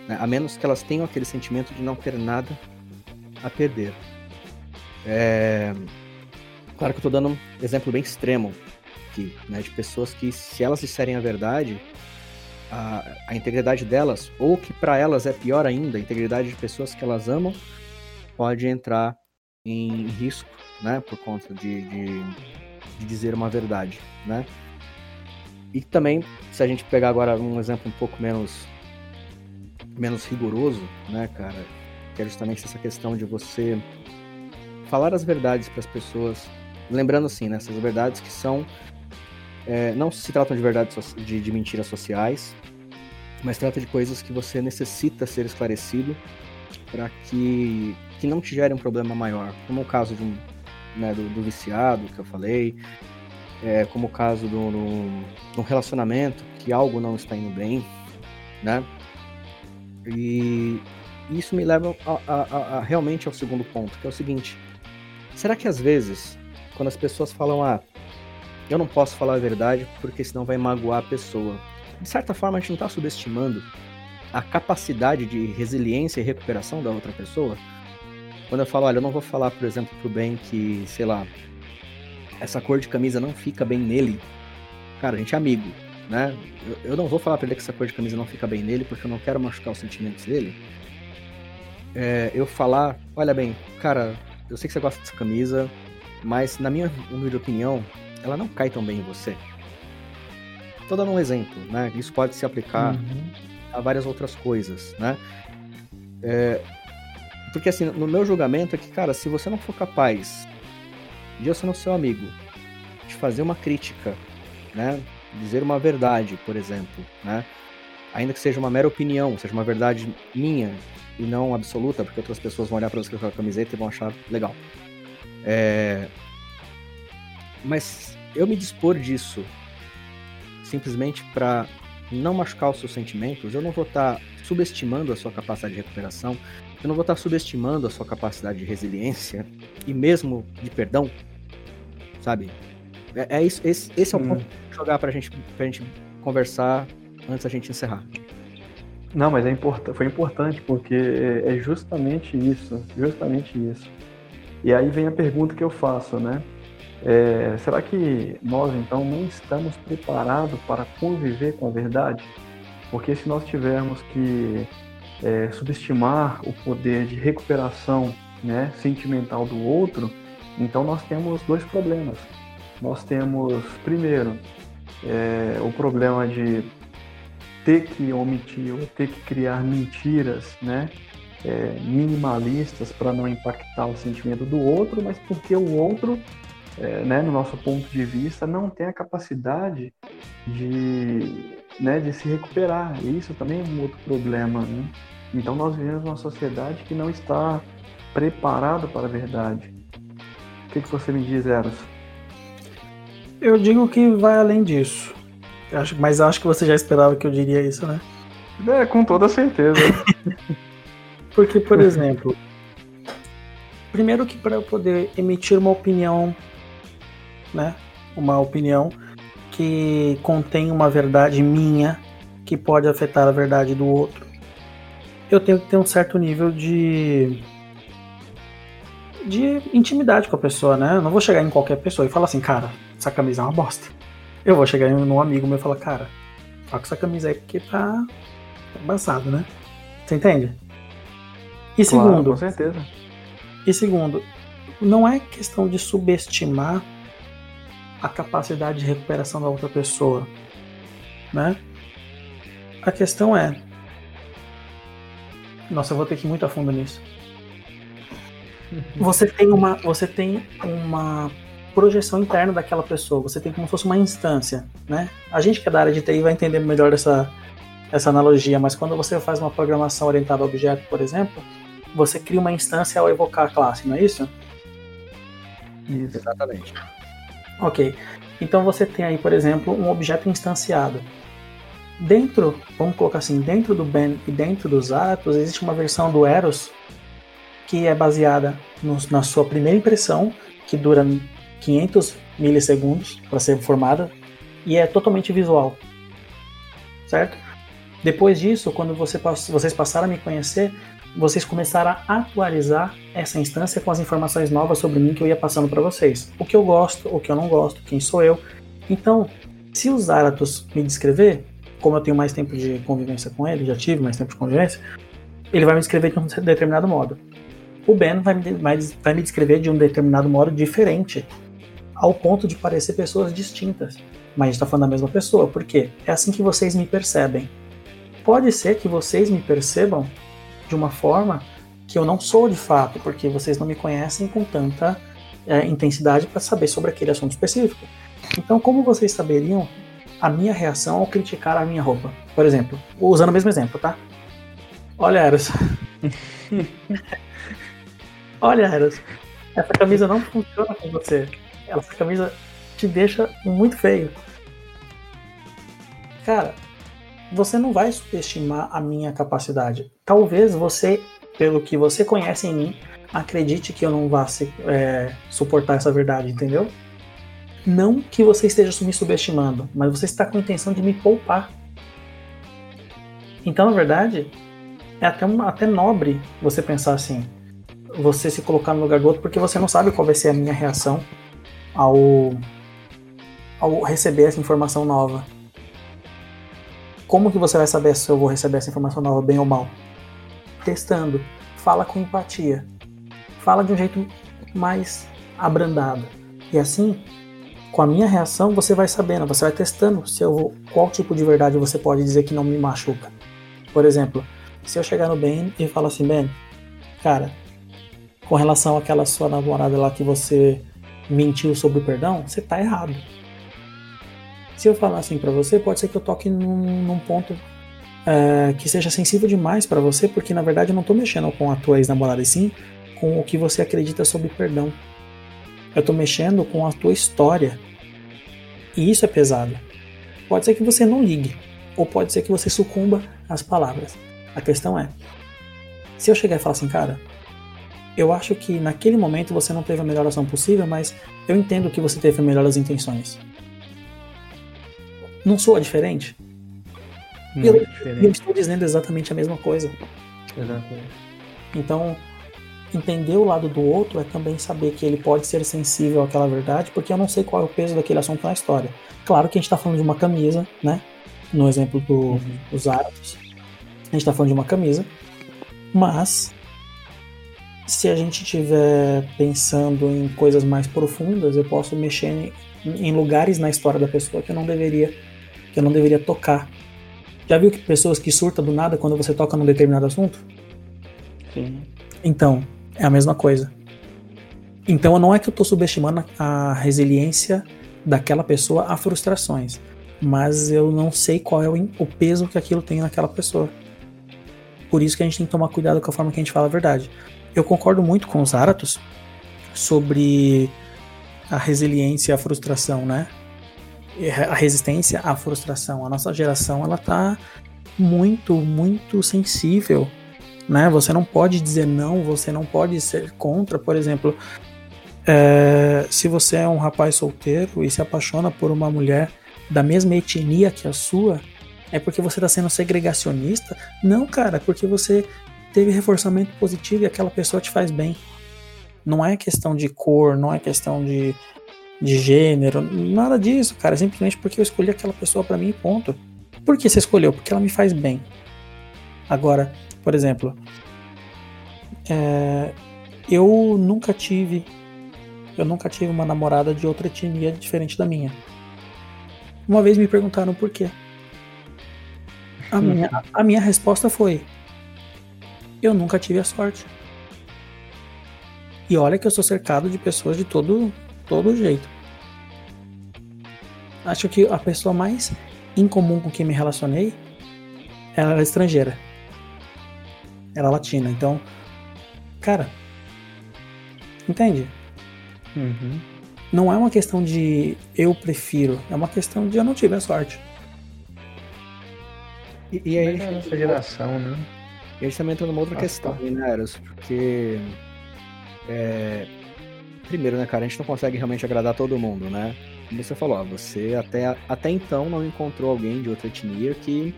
né? a menos que elas tenham aquele sentimento de não ter nada a perder. É... Claro que eu tô dando um exemplo bem extremo aqui, né? De pessoas que, se elas disserem a verdade, a, a integridade delas, ou que para elas é pior ainda, a integridade de pessoas que elas amam, pode entrar em risco, né? Por conta de, de, de dizer uma verdade, né? E também, se a gente pegar agora um exemplo um pouco menos menos rigoroso, né, cara, que é justamente essa questão de você falar as verdades para as pessoas, lembrando assim, né, essas verdades que são é, não se tratam de verdades so- de, de mentiras sociais, mas trata de coisas que você necessita ser esclarecido para que que não te gere um problema maior, como o caso de um, né, do, do viciado que eu falei, é, como o caso de um relacionamento que algo não está indo bem, né? E isso me leva a- a- a realmente ao segundo ponto, que é o seguinte: será que às vezes, quando as pessoas falam, ah, eu não posso falar a verdade porque senão vai magoar a pessoa, de certa forma a gente não está subestimando a capacidade de resiliência e recuperação da outra pessoa? Quando eu falo, olha, eu não vou falar, por exemplo, pro bem que, sei lá, essa cor de camisa não fica bem nele. Cara, a gente é amigo, né? Eu, eu não vou falar pra ele que essa cor de camisa não fica bem nele porque eu não quero machucar os sentimentos dele. É, eu falar, olha bem, cara, eu sei que você gosta dessa camisa, mas na minha humilde opinião, ela não cai tão bem em você. Tô dando um exemplo, né? Isso pode se aplicar Uhum. a várias outras coisas, né? É, porque assim, no meu julgamento é que, cara, se você não for capaz de eu sendo seu amigo, de fazer uma crítica, né? Dizer uma verdade, por exemplo, né? Ainda que seja uma mera opinião, seja uma verdade minha e não absoluta, porque outras pessoas vão olhar pra você com a camiseta e vão achar legal. É... Mas eu me dispor disso simplesmente para não machucar os seus sentimentos, eu não vou estar subestimando a sua capacidade de recuperação, eu não vou estar subestimando a sua capacidade de resiliência e mesmo de perdão, sabe? É, é isso, esse, esse é o Hum. ponto jogar pra gente, pra gente conversar antes da gente encerrar. Não, mas é import... foi importante porque é justamente isso, justamente isso. E aí vem a pergunta que eu faço, né? É, será que nós então não estamos preparados para conviver com a verdade? Porque se nós tivermos que é, subestimar o poder de recuperação né, sentimental do outro, então nós temos dois problemas. Nós temos, primeiro, é, o problema de ter que omitir ou ter que criar mentiras, né? É, minimalistas para não impactar o sentimento do outro, mas porque o outro, é, né, no nosso ponto de vista, não tem a capacidade de, né, de se recuperar. E isso também é um outro problema. Né? Então nós vivemos uma sociedade que não está preparada para a verdade. O que, que você me diz, Eros? Eu digo que vai além disso. Mas acho que você já esperava que eu diria isso, né? É, com toda certeza. <laughs> Porque, por exemplo, primeiro que para eu poder emitir uma opinião, né? Uma opinião que contém uma verdade minha que pode afetar a verdade do outro, eu tenho que ter um certo nível de de intimidade com a pessoa, né? Eu não vou chegar em qualquer pessoa e falar assim, cara, essa camisa é uma bosta. Eu vou chegar em um amigo meu e falar, cara, olha com essa camisa aí porque tá, tá embaçado, né? Você entende? E claro, segundo, com certeza. E segundo, não é questão de subestimar a capacidade de recuperação da outra pessoa, né? A questão é, nossa, eu vou ter que ir muito a fundo nisso. Você tem uma, você tem uma projeção interna daquela pessoa. Você tem como se fosse uma instância, né? A gente que é da área de TI vai entender melhor essa, essa analogia, mas quando você faz uma programação orientada a objeto, por exemplo, você cria uma instância ao evocar a classe, não é isso? Isso, exatamente. Ok. Então você tem aí, por exemplo, um objeto instanciado. Dentro, vamos colocar assim, dentro do Ben e dentro dos Atos, existe uma versão do Eros que é baseada no, na sua primeira impressão, que dura 500 milissegundos para ser formada e é totalmente visual, certo? Depois disso, quando você, vocês passaram a me conhecer, vocês começaram a atualizar essa instância com as informações novas sobre mim que eu ia passando para vocês. O que eu gosto, o que eu não gosto, quem sou eu. Então, se o Zaratos me descrever, como eu tenho mais tempo de convivência com ele, já tive mais tempo de convivência, ele vai me descrever de um determinado modo. O Ben vai me, vai me descrever de um determinado modo diferente ao ponto de parecer pessoas distintas. Mas a gente está falando da mesma pessoa, porque é assim que vocês me percebem. Pode ser que vocês me percebam de uma forma que eu não sou de fato, porque vocês não me conhecem com tanta é, intensidade para saber sobre aquele assunto específico. Então, como vocês saberiam a minha reação ao criticar a minha roupa? Por exemplo, usando o mesmo exemplo, tá? Olha, Eros. <laughs> Olha, Eros, essa camisa não funciona com você. Essa camisa te deixa muito feio. Cara, você não vai subestimar a minha capacidade. Talvez você, pelo que você conhece em mim, acredite que eu não vá se, é, suportar essa verdade, entendeu? Não que você esteja me subestimando, mas você está com a intenção de me poupar. Então, na verdade, é até, uma, até nobre você pensar assim. Você se colocar no lugar do outro, porque você não sabe qual vai ser a minha reação ao, ao receber essa informação nova. Como que você vai saber se eu vou receber essa informação nova bem ou mal? Testando. Fala com empatia. Fala de um jeito mais abrandado. E assim, com a minha reação, você vai sabendo, você vai testando se eu vou, qual tipo de verdade você pode dizer que não me machuca. Por exemplo, se eu chegar no Ben e falar assim, Ben, cara, com relação àquela sua namorada lá que você mentiu sobre o perdão, você tá errado. Se eu falar assim para você, pode ser que eu toque num, num ponto é, que seja sensível demais para você, porque na verdade eu não tô mexendo com a tua ex-namorada, e sim com o que você acredita sobre perdão. Eu tô mexendo com a tua história. E isso é pesado. Pode ser que você não ligue, ou pode ser que você sucumba às palavras. A questão é: se eu chegar e falar assim, cara, eu acho que naquele momento você não teve a melhor ação possível, mas eu entendo que você teve melhores intenções. Não soa diferente? Muito eu, diferente. eu estou dizendo exatamente a mesma coisa. Exatamente. Então, entender o lado do outro é também saber que ele pode ser sensível àquela verdade, porque eu não sei qual é o peso daquele assunto na história. Claro que a gente está falando de uma camisa, né? No exemplo do, uhum. dos árabes. A gente está falando de uma camisa. Mas, se a gente estiver pensando em coisas mais profundas, eu posso mexer em, em lugares na história da pessoa que eu não deveria, que eu não deveria tocar. Já viu que pessoas que surtam do nada quando você toca num determinado assunto? Sim. Então, é a mesma coisa. Então não é que eu estou subestimando a resiliência daquela pessoa a frustrações, mas eu não sei qual é o, peso que aquilo tem naquela pessoa. Por isso que a gente tem que tomar cuidado com a forma que a gente fala a verdade. Eu concordo muito com os Aratos sobre a resiliência e a frustração, né? A resistência à frustração. A nossa geração ela tá muito, muito sensível né? Você não pode dizer não, você não pode ser contra, por exemplo, é, se você é um rapaz solteiro e se apaixona por uma mulher da mesma etnia que a sua, é porque você está sendo segregacionista? Não, cara, é porque você teve reforçamento positivo e aquela pessoa te faz bem. Não é questão de cor, não é questão de, de gênero, nada disso, cara. Simplesmente porque eu escolhi aquela pessoa para mim, ponto. Por que você escolheu? Porque ela me faz bem. Agora, por exemplo, é, eu nunca tive, eu nunca tive uma namorada de outra etnia diferente da minha. Uma vez me perguntaram por quê. A <laughs> minha, a minha resposta foi: eu nunca tive a sorte. E olha que eu sou cercado de pessoas de todo, todo jeito. Acho que a pessoa mais incomum com quem me relacionei era estrangeira era latina. Então, cara, entende? Uhum. Não é uma questão de eu prefiro, é uma questão de eu não tive a sorte. E, e aí, é essa geração, né? E a gente também entra numa outra questão, né, Eros? Porque. É, primeiro, né, cara, a gente não consegue realmente agradar todo mundo, né? Como você falou, você até, até então não encontrou alguém de outra etnia que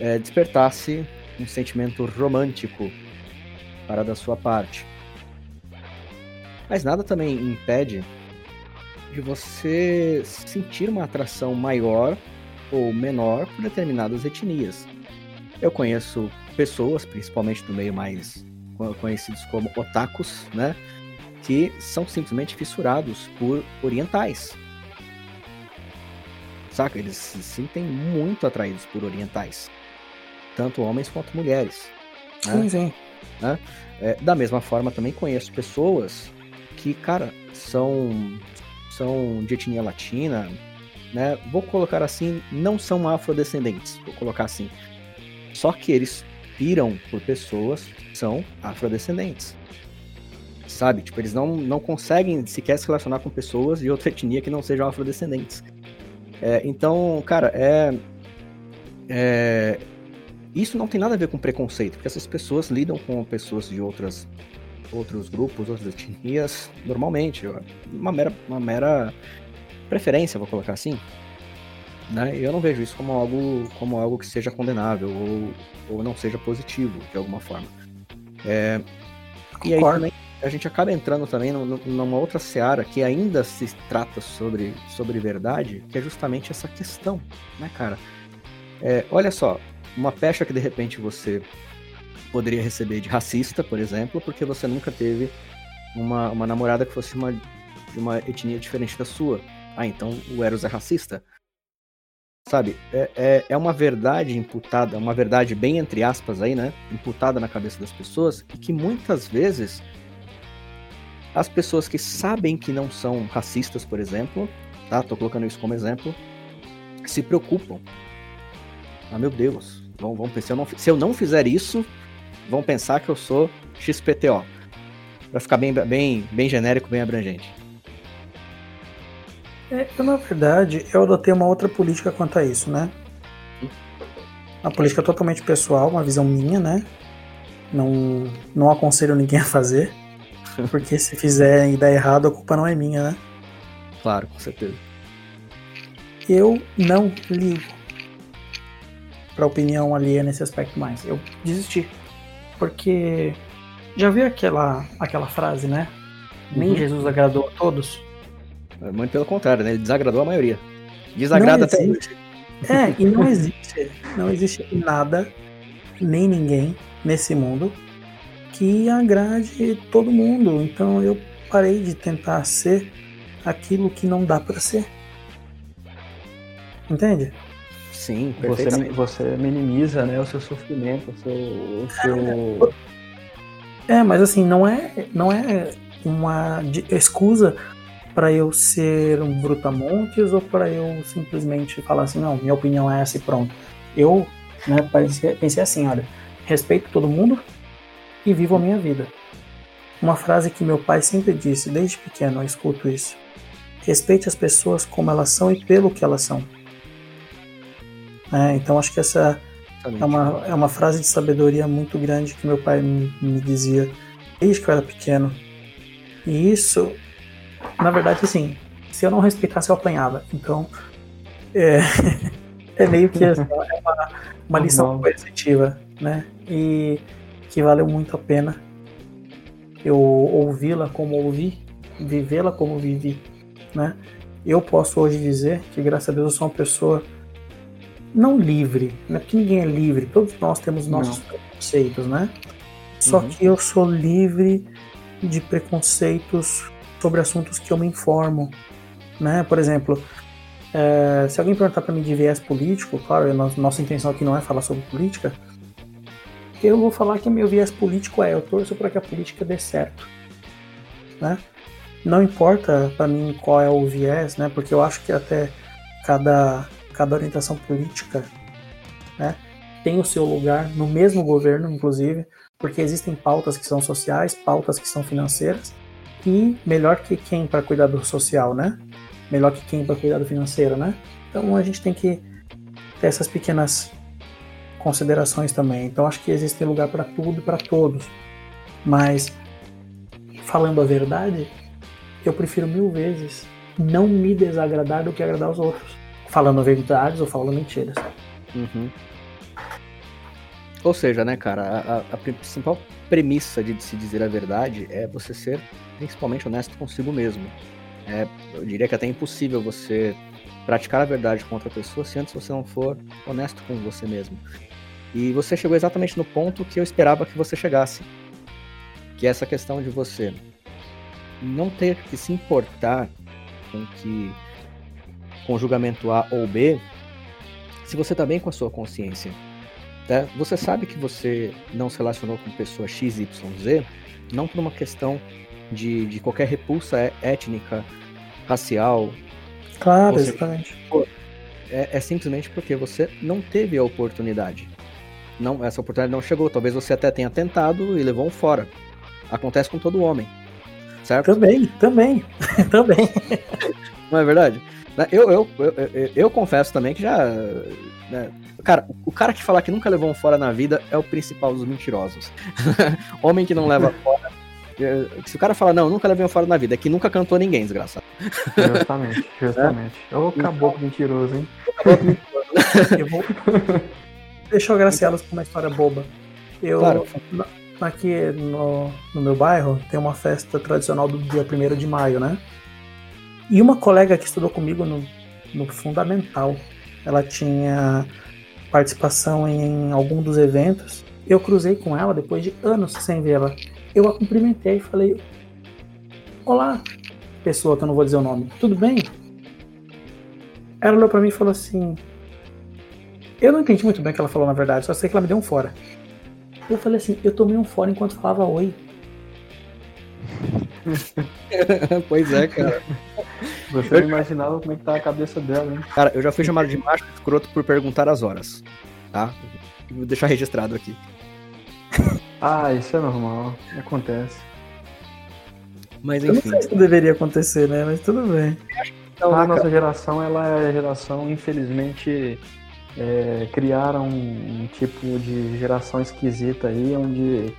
é, despertasse um sentimento romântico para da sua parte. Mas nada também impede de você sentir uma atração maior ou menor por determinadas etnias. Eu conheço pessoas, principalmente do meio mais conhecidos como otakus, né, que são simplesmente fissurados por orientais. Saca? Eles se sentem muito atraídos por orientais tanto homens quanto mulheres. Né? Sim, sim. Né? É, da mesma forma, também conheço pessoas que, cara, são, são de etnia latina, né? Vou colocar assim, não são afrodescendentes, vou colocar assim. Só que eles piram por pessoas que são afrodescendentes. Sabe? Tipo, eles não, não conseguem sequer se relacionar com pessoas de outra <laughs> etnia que não sejam afrodescendentes. É, então, cara, é, é, isso não tem nada a ver com preconceito, porque essas pessoas lidam com pessoas de outras, outros grupos, outras etnias, normalmente. Uma mera, uma mera preferência, vou colocar assim. Né? Eu não vejo isso como algo, como algo que seja condenável ou, ou não seja positivo, de alguma forma. É, e aí também, a gente acaba entrando também numa outra seara que ainda se trata sobre, sobre verdade, que é justamente essa questão, né, cara? É, olha só, uma pecha que de repente você poderia receber de racista, por exemplo, porque você nunca teve uma, uma namorada que fosse uma, de uma etnia diferente da sua. Ah, então o Eros é racista? Sabe, é, é, é uma verdade imputada, uma verdade bem entre aspas aí, né? Imputada na cabeça das pessoas e que muitas vezes as pessoas que sabem que não são racistas, por exemplo, tá? Tô colocando isso como exemplo, se preocupam. Ah, meu Deus, Vão, vão pensar, se eu, não, se eu não fizer isso, vão pensar que eu sou XPTO. Pra ficar bem, bem, bem genérico, bem abrangente. É, eu, na verdade, eu adotei uma outra política quanto a isso, né? Uma política totalmente pessoal, uma visão minha, né? Não, não aconselho ninguém a fazer. <laughs> Porque se fizer e dar errado, a culpa não é minha, né? Claro, com certeza. Eu não ligo para opinião alheia nesse aspecto mais. Eu desisti. Porque Já viu aquela, aquela frase, né? Nem Uhum. Jesus agradou a todos. Muito pelo contrário, né? Ele desagradou a maioria. Desagrada existe. É, e não <laughs> existe, não existe nada, nem ninguém nesse mundo que agrade todo mundo. Então eu parei de tentar ser aquilo que não dá pra ser. Entende? Sim, Você, você minimiza né, o seu sofrimento, o seu. O seu... É, mas assim, não é, não é uma excusa para eu ser um brutamontes ou para eu simplesmente falar assim, não, minha opinião é essa e pronto. Eu né, pensei, pensei assim, olha, respeito todo mundo e vivo a minha vida. Uma frase que meu pai sempre disse, desde pequeno, eu escuto isso. Respeite as pessoas como elas são e pelo que elas são. É, então acho que essa é uma, é uma frase de sabedoria muito grande que meu pai me, me dizia desde que eu era pequeno. E isso, na verdade, assim, se eu não respeitasse, eu apanhava. Então, é, <laughs> é meio que assim, é uma, uma lição Normal. coercitiva, né? E que valeu muito a pena eu ouvi-la como ouvi, vivê-la como vivi, né? Eu posso hoje dizer que, graças a Deus, eu sou uma pessoa não livre, né? Porque ninguém é livre, todos nós temos nossos preconceitos, né? Só Uhum. que eu sou livre de preconceitos sobre assuntos que eu me informo, né? Por exemplo, é, se alguém perguntar para mim de viés político, claro, nossa intenção aqui não é falar sobre política, eu vou falar que meu viés político é eu torço para que a política dê certo, né? Não importa para mim qual é o viés, né? Porque eu acho que até cada cada orientação política, né, tem o seu lugar no mesmo governo, inclusive, porque existem pautas que são sociais, pautas que são financeiras, e melhor que quem para cuidar do social, né? Melhor que quem para cuidar do financeiro, né? Então a gente tem que ter essas pequenas considerações também. Então acho que existe lugar para tudo e para todos. Mas falando a verdade, eu prefiro mil vezes não me desagradar do que agradar os outros. Falando verdades ou falando mentiras. Uhum. Ou seja, né, cara, a, a- principal premissa de se dizer a verdade é você ser principalmente honesto consigo mesmo. É, eu diria que é até impossível você praticar a verdade com outra pessoa se antes você não for honesto com você mesmo. E você chegou exatamente no ponto que eu esperava que você chegasse. Que é essa questão de você não ter que se importar com que com julgamento A ou B, se você tá bem com a sua consciência. Tá? Você sabe que você não se relacionou com pessoa XYZ, não por uma questão de, de qualquer repulsa é- étnica, racial, Claro, exatamente. é, é simplesmente porque você não teve a oportunidade. Não, essa oportunidade não chegou. Talvez você até tenha tentado e levou um fora. Acontece com todo homem. Certo? Também, também, <laughs> também. Não é verdade? Né, Eu, eu, eu, eu, eu confesso também que já. né, cara, o cara que falar que nunca levou um fora na vida é o principal dos mentirosos. <laughs> Homem que não leva <laughs> fora. eh, Se o cara falar, não, nunca levei um fora na vida, é que nunca cantou ninguém, desgraçado. Justamente, justamente. Ô caboclo mentiroso, hein? Eu vou... Deixa eu com uma história boba. Eu, Claro. aqui no, no meu bairro, tem uma festa tradicional do dia 1 de maio, né? E uma colega que estudou comigo no, no Fundamental, ela tinha participação em algum dos eventos. Eu cruzei com ela depois de anos sem vê-la. Eu a cumprimentei e falei: Olá, pessoa que eu não vou dizer o nome, tudo bem? Ela olhou pra mim e falou assim: Eu não entendi muito bem o que ela falou na verdade, só sei que ela me deu um fora. Eu falei assim: Eu tomei um fora enquanto falava oi. <laughs> pois é, cara. Você não imaginava como é que tá a cabeça dela, hein? Cara, eu já fui chamado de macho escroto por perguntar as horas. Tá? Vou deixar registrado aqui. Ah, isso é normal. Acontece. Mas Eu não enfim. sei se isso deveria acontecer, né? Mas tudo bem. Então, A né, nossa geração, ela é a geração, infelizmente, é, criaram um, um tipo de geração esquisita aí, onde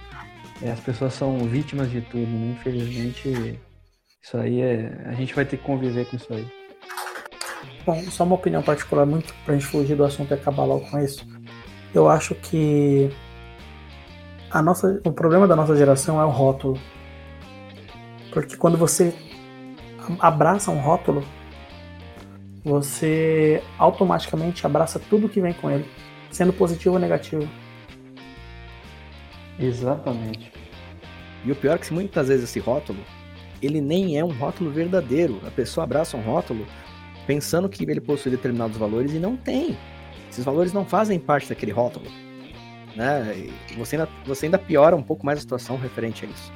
é, as pessoas são vítimas de tudo, né? Infelizmente, isso aí é. A gente vai ter que conviver com isso aí. Bom, só uma opinião particular, muito pra gente fugir do assunto e acabar logo com isso. Eu acho que a nossa, o problema da nossa geração é o rótulo. Porque quando você abraça um rótulo, você automaticamente abraça tudo que vem com ele, sendo positivo ou negativo. Exatamente. E o pior é que muitas vezes esse rótulo, ele nem é um rótulo verdadeiro. A pessoa abraça um rótulo pensando que ele possui determinados valores e não tem. Esses valores não fazem parte daquele rótulo. Né? E você, ainda, você ainda piora um pouco mais a situação referente a isso.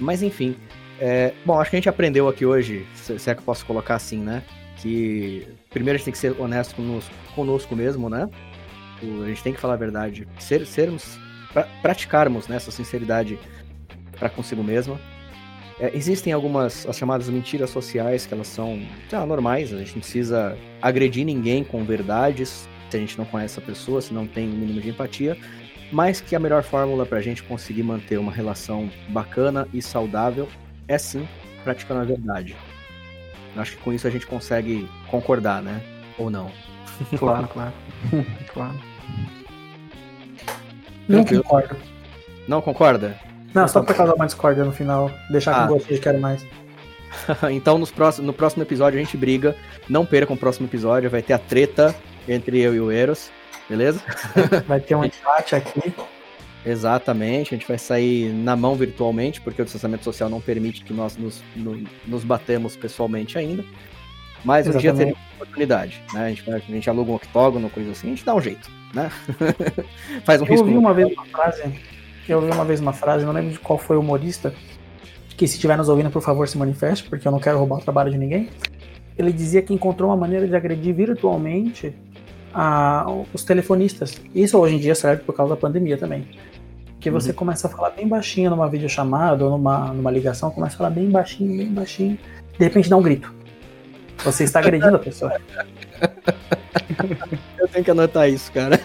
Mas enfim, é, bom, acho que a gente aprendeu aqui hoje, se é que eu posso colocar assim, né? Que primeiro a gente tem que ser honesto conosco, conosco mesmo, né? A gente tem que falar a verdade, ser, sermos, pra, praticarmos né, essa sinceridade para consigo mesmo. É, existem algumas, as chamadas mentiras sociais, que elas são normais, a gente não precisa agredir ninguém com verdades, se a gente não conhece a pessoa, se não tem o mínimo de empatia, mas que a melhor fórmula para a gente conseguir manter uma relação bacana e saudável é sim praticando a verdade. Acho que com isso a gente consegue concordar, né? Ou não? <laughs> Claro, claro. <laughs> claro. Não concordo. Não concorda? Não, só pra causar uma discórdia no final. Deixar ah. com gostinho de quero mais. <laughs> então nos próximos, no próximo episódio a gente briga. Não percam o próximo episódio. Vai ter a treta entre eu e o Eros. Beleza? Vai ter um chat aqui. Exatamente, a gente vai sair na mão virtualmente, porque o distanciamento social não permite que nós nos, no, nos batemos pessoalmente ainda. Mas Exatamente. um dia teremos oportunidade, né? A gente, a gente aluga um octógono, coisa assim, a gente dá um jeito, né? <laughs> Faz um eu risco. Eu ouvi uma vez uma frase, eu ouvi uma vez uma frase, não lembro de qual foi o humorista, que se estiver nos ouvindo, por favor, se manifeste, porque eu não quero roubar o trabalho de ninguém. Ele dizia que encontrou uma maneira de agredir virtualmente a, os telefonistas. Isso hoje em dia serve por causa da pandemia também. Que você uhum. começa a falar bem baixinho numa videochamada ou numa, numa ligação, começa a falar bem baixinho, bem baixinho, de repente dá um grito. Você está agredindo a pessoa. <laughs> Eu tenho que anotar isso, cara.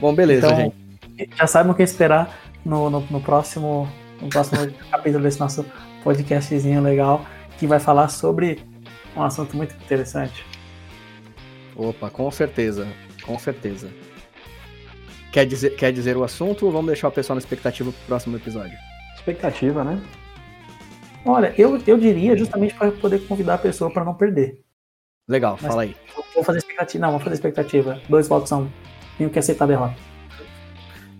bom, beleza, então, gente. Já saibam o que esperar no, no, no, próximo, no próximo capítulo desse nosso podcastzinho legal, que vai falar sobre um assunto muito interessante. Opa, com certeza, com certeza. Quer dizer, quer dizer o assunto ou vamos deixar o pessoal na expectativa pro próximo episódio? Expectativa, né? Olha, eu, eu diria justamente para poder convidar a pessoa para não perder. Legal, Mas fala aí. Vou fazer expectativa. Não, vou fazer expectativa. Dois votos são. Tenho que aceitar a derrota.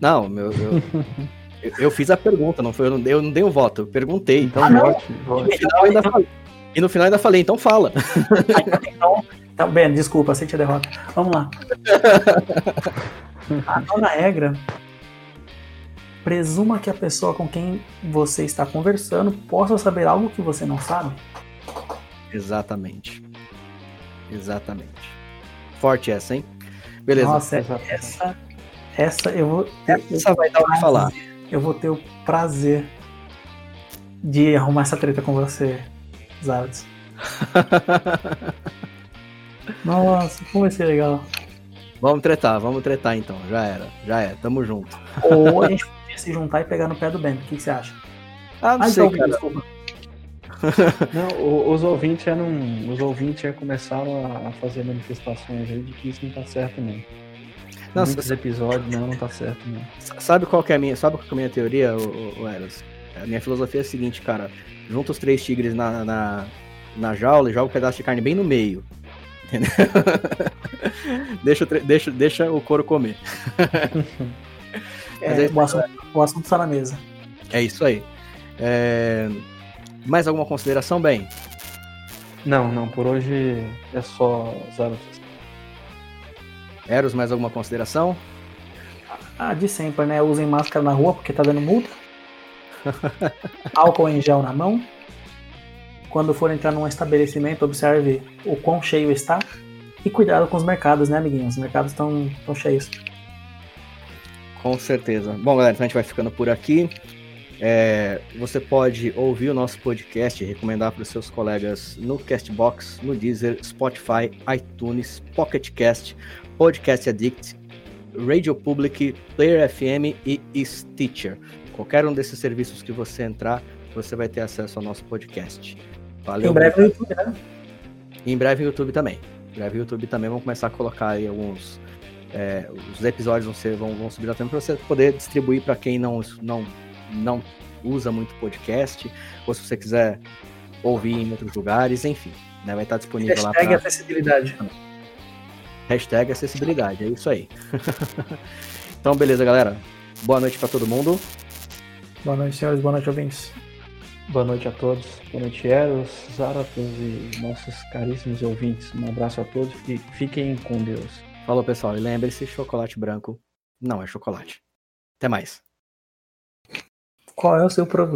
Não, meu. Eu, eu, eu, fiz a pergunta, não foi? Eu não, eu não dei um voto, eu perguntei. Então, ah, vote, vote. E, no final ainda falei, e no final ainda falei, então fala. <laughs> então, então, bem, desculpa, aceite a derrota. Vamos lá. <laughs> A nona regra presuma que a pessoa com quem você está conversando possa saber algo que você não sabe. Exatamente. Exatamente. Forte essa, hein? Beleza. Nossa, essa, essa eu vou. Essa vai dar o que falar. Eu vou ter o prazer de arrumar essa treta com você, Zards. <laughs> Nossa, como vai ser legal. Vamos tretar, vamos tretar então. Já era, já é, tamo junto. Ou a gente podia se juntar e pegar no pé do Ben. O que, que você acha? Ah, não ah, sei, então, cara. Desculpa. <laughs> não, os ouvintes já não. Os ouvintes já começaram a fazer manifestações aí de que isso não tá certo não. Não, Muitos episódios, não, não tá certo não. Sabe qual que é a minha, sabe qual que é a minha teoria, o, o Eros? A minha filosofia é a seguinte, cara. Junta os três tigres na, na, na jaula e joga um pedaço de carne bem no meio. Entendeu? <laughs> deixa, deixa, deixa o couro comer. é, aí, o, assunto, o assunto tá na mesa. É isso aí. É... Mais alguma consideração, bem? Não, não. Por hoje é só zero. Eros, mais alguma consideração? Ah, de sempre, né? Usem máscara na rua porque tá dando multa. <laughs> Álcool em gel na mão. Quando for entrar num estabelecimento, observe o quão cheio está. E cuidado com os mercados, né, amiguinhos? Os mercados estão cheios. Com certeza. Bom, galera, então a gente vai ficando por aqui. É, você pode ouvir o nosso podcast e recomendar para os seus colegas no Castbox, no Deezer, Spotify, iTunes, Pocket Cast, Podcast Addict, Radio Public, Player FM e Stitcher. Qualquer um desses serviços que você entrar, você vai ter acesso ao nosso podcast. Valeu. Em breve no YouTube, né? em breve no YouTube também. Em breve no YouTube também vamos começar a colocar aí alguns É, os episódios vão, ser, vão, vão subir na para você poder distribuir para quem não, não, não usa muito podcast, ou se você quiser ouvir em outros lugares, enfim, né, vai estar disponível Hashtag lá. Hashtag acessibilidade. Hashtag acessibilidade, é isso aí. <laughs> então, beleza, galera. Boa noite para todo mundo. Boa noite, senhores. Boa noite, ouvintes. Boa noite a todos. Boa noite, Eros, Zaratos e nossos caríssimos ouvintes. Um abraço a todos e fiquem com Deus. Falou, pessoal. E lembre-se, chocolate branco não é chocolate. Até mais. Qual é o seu problema?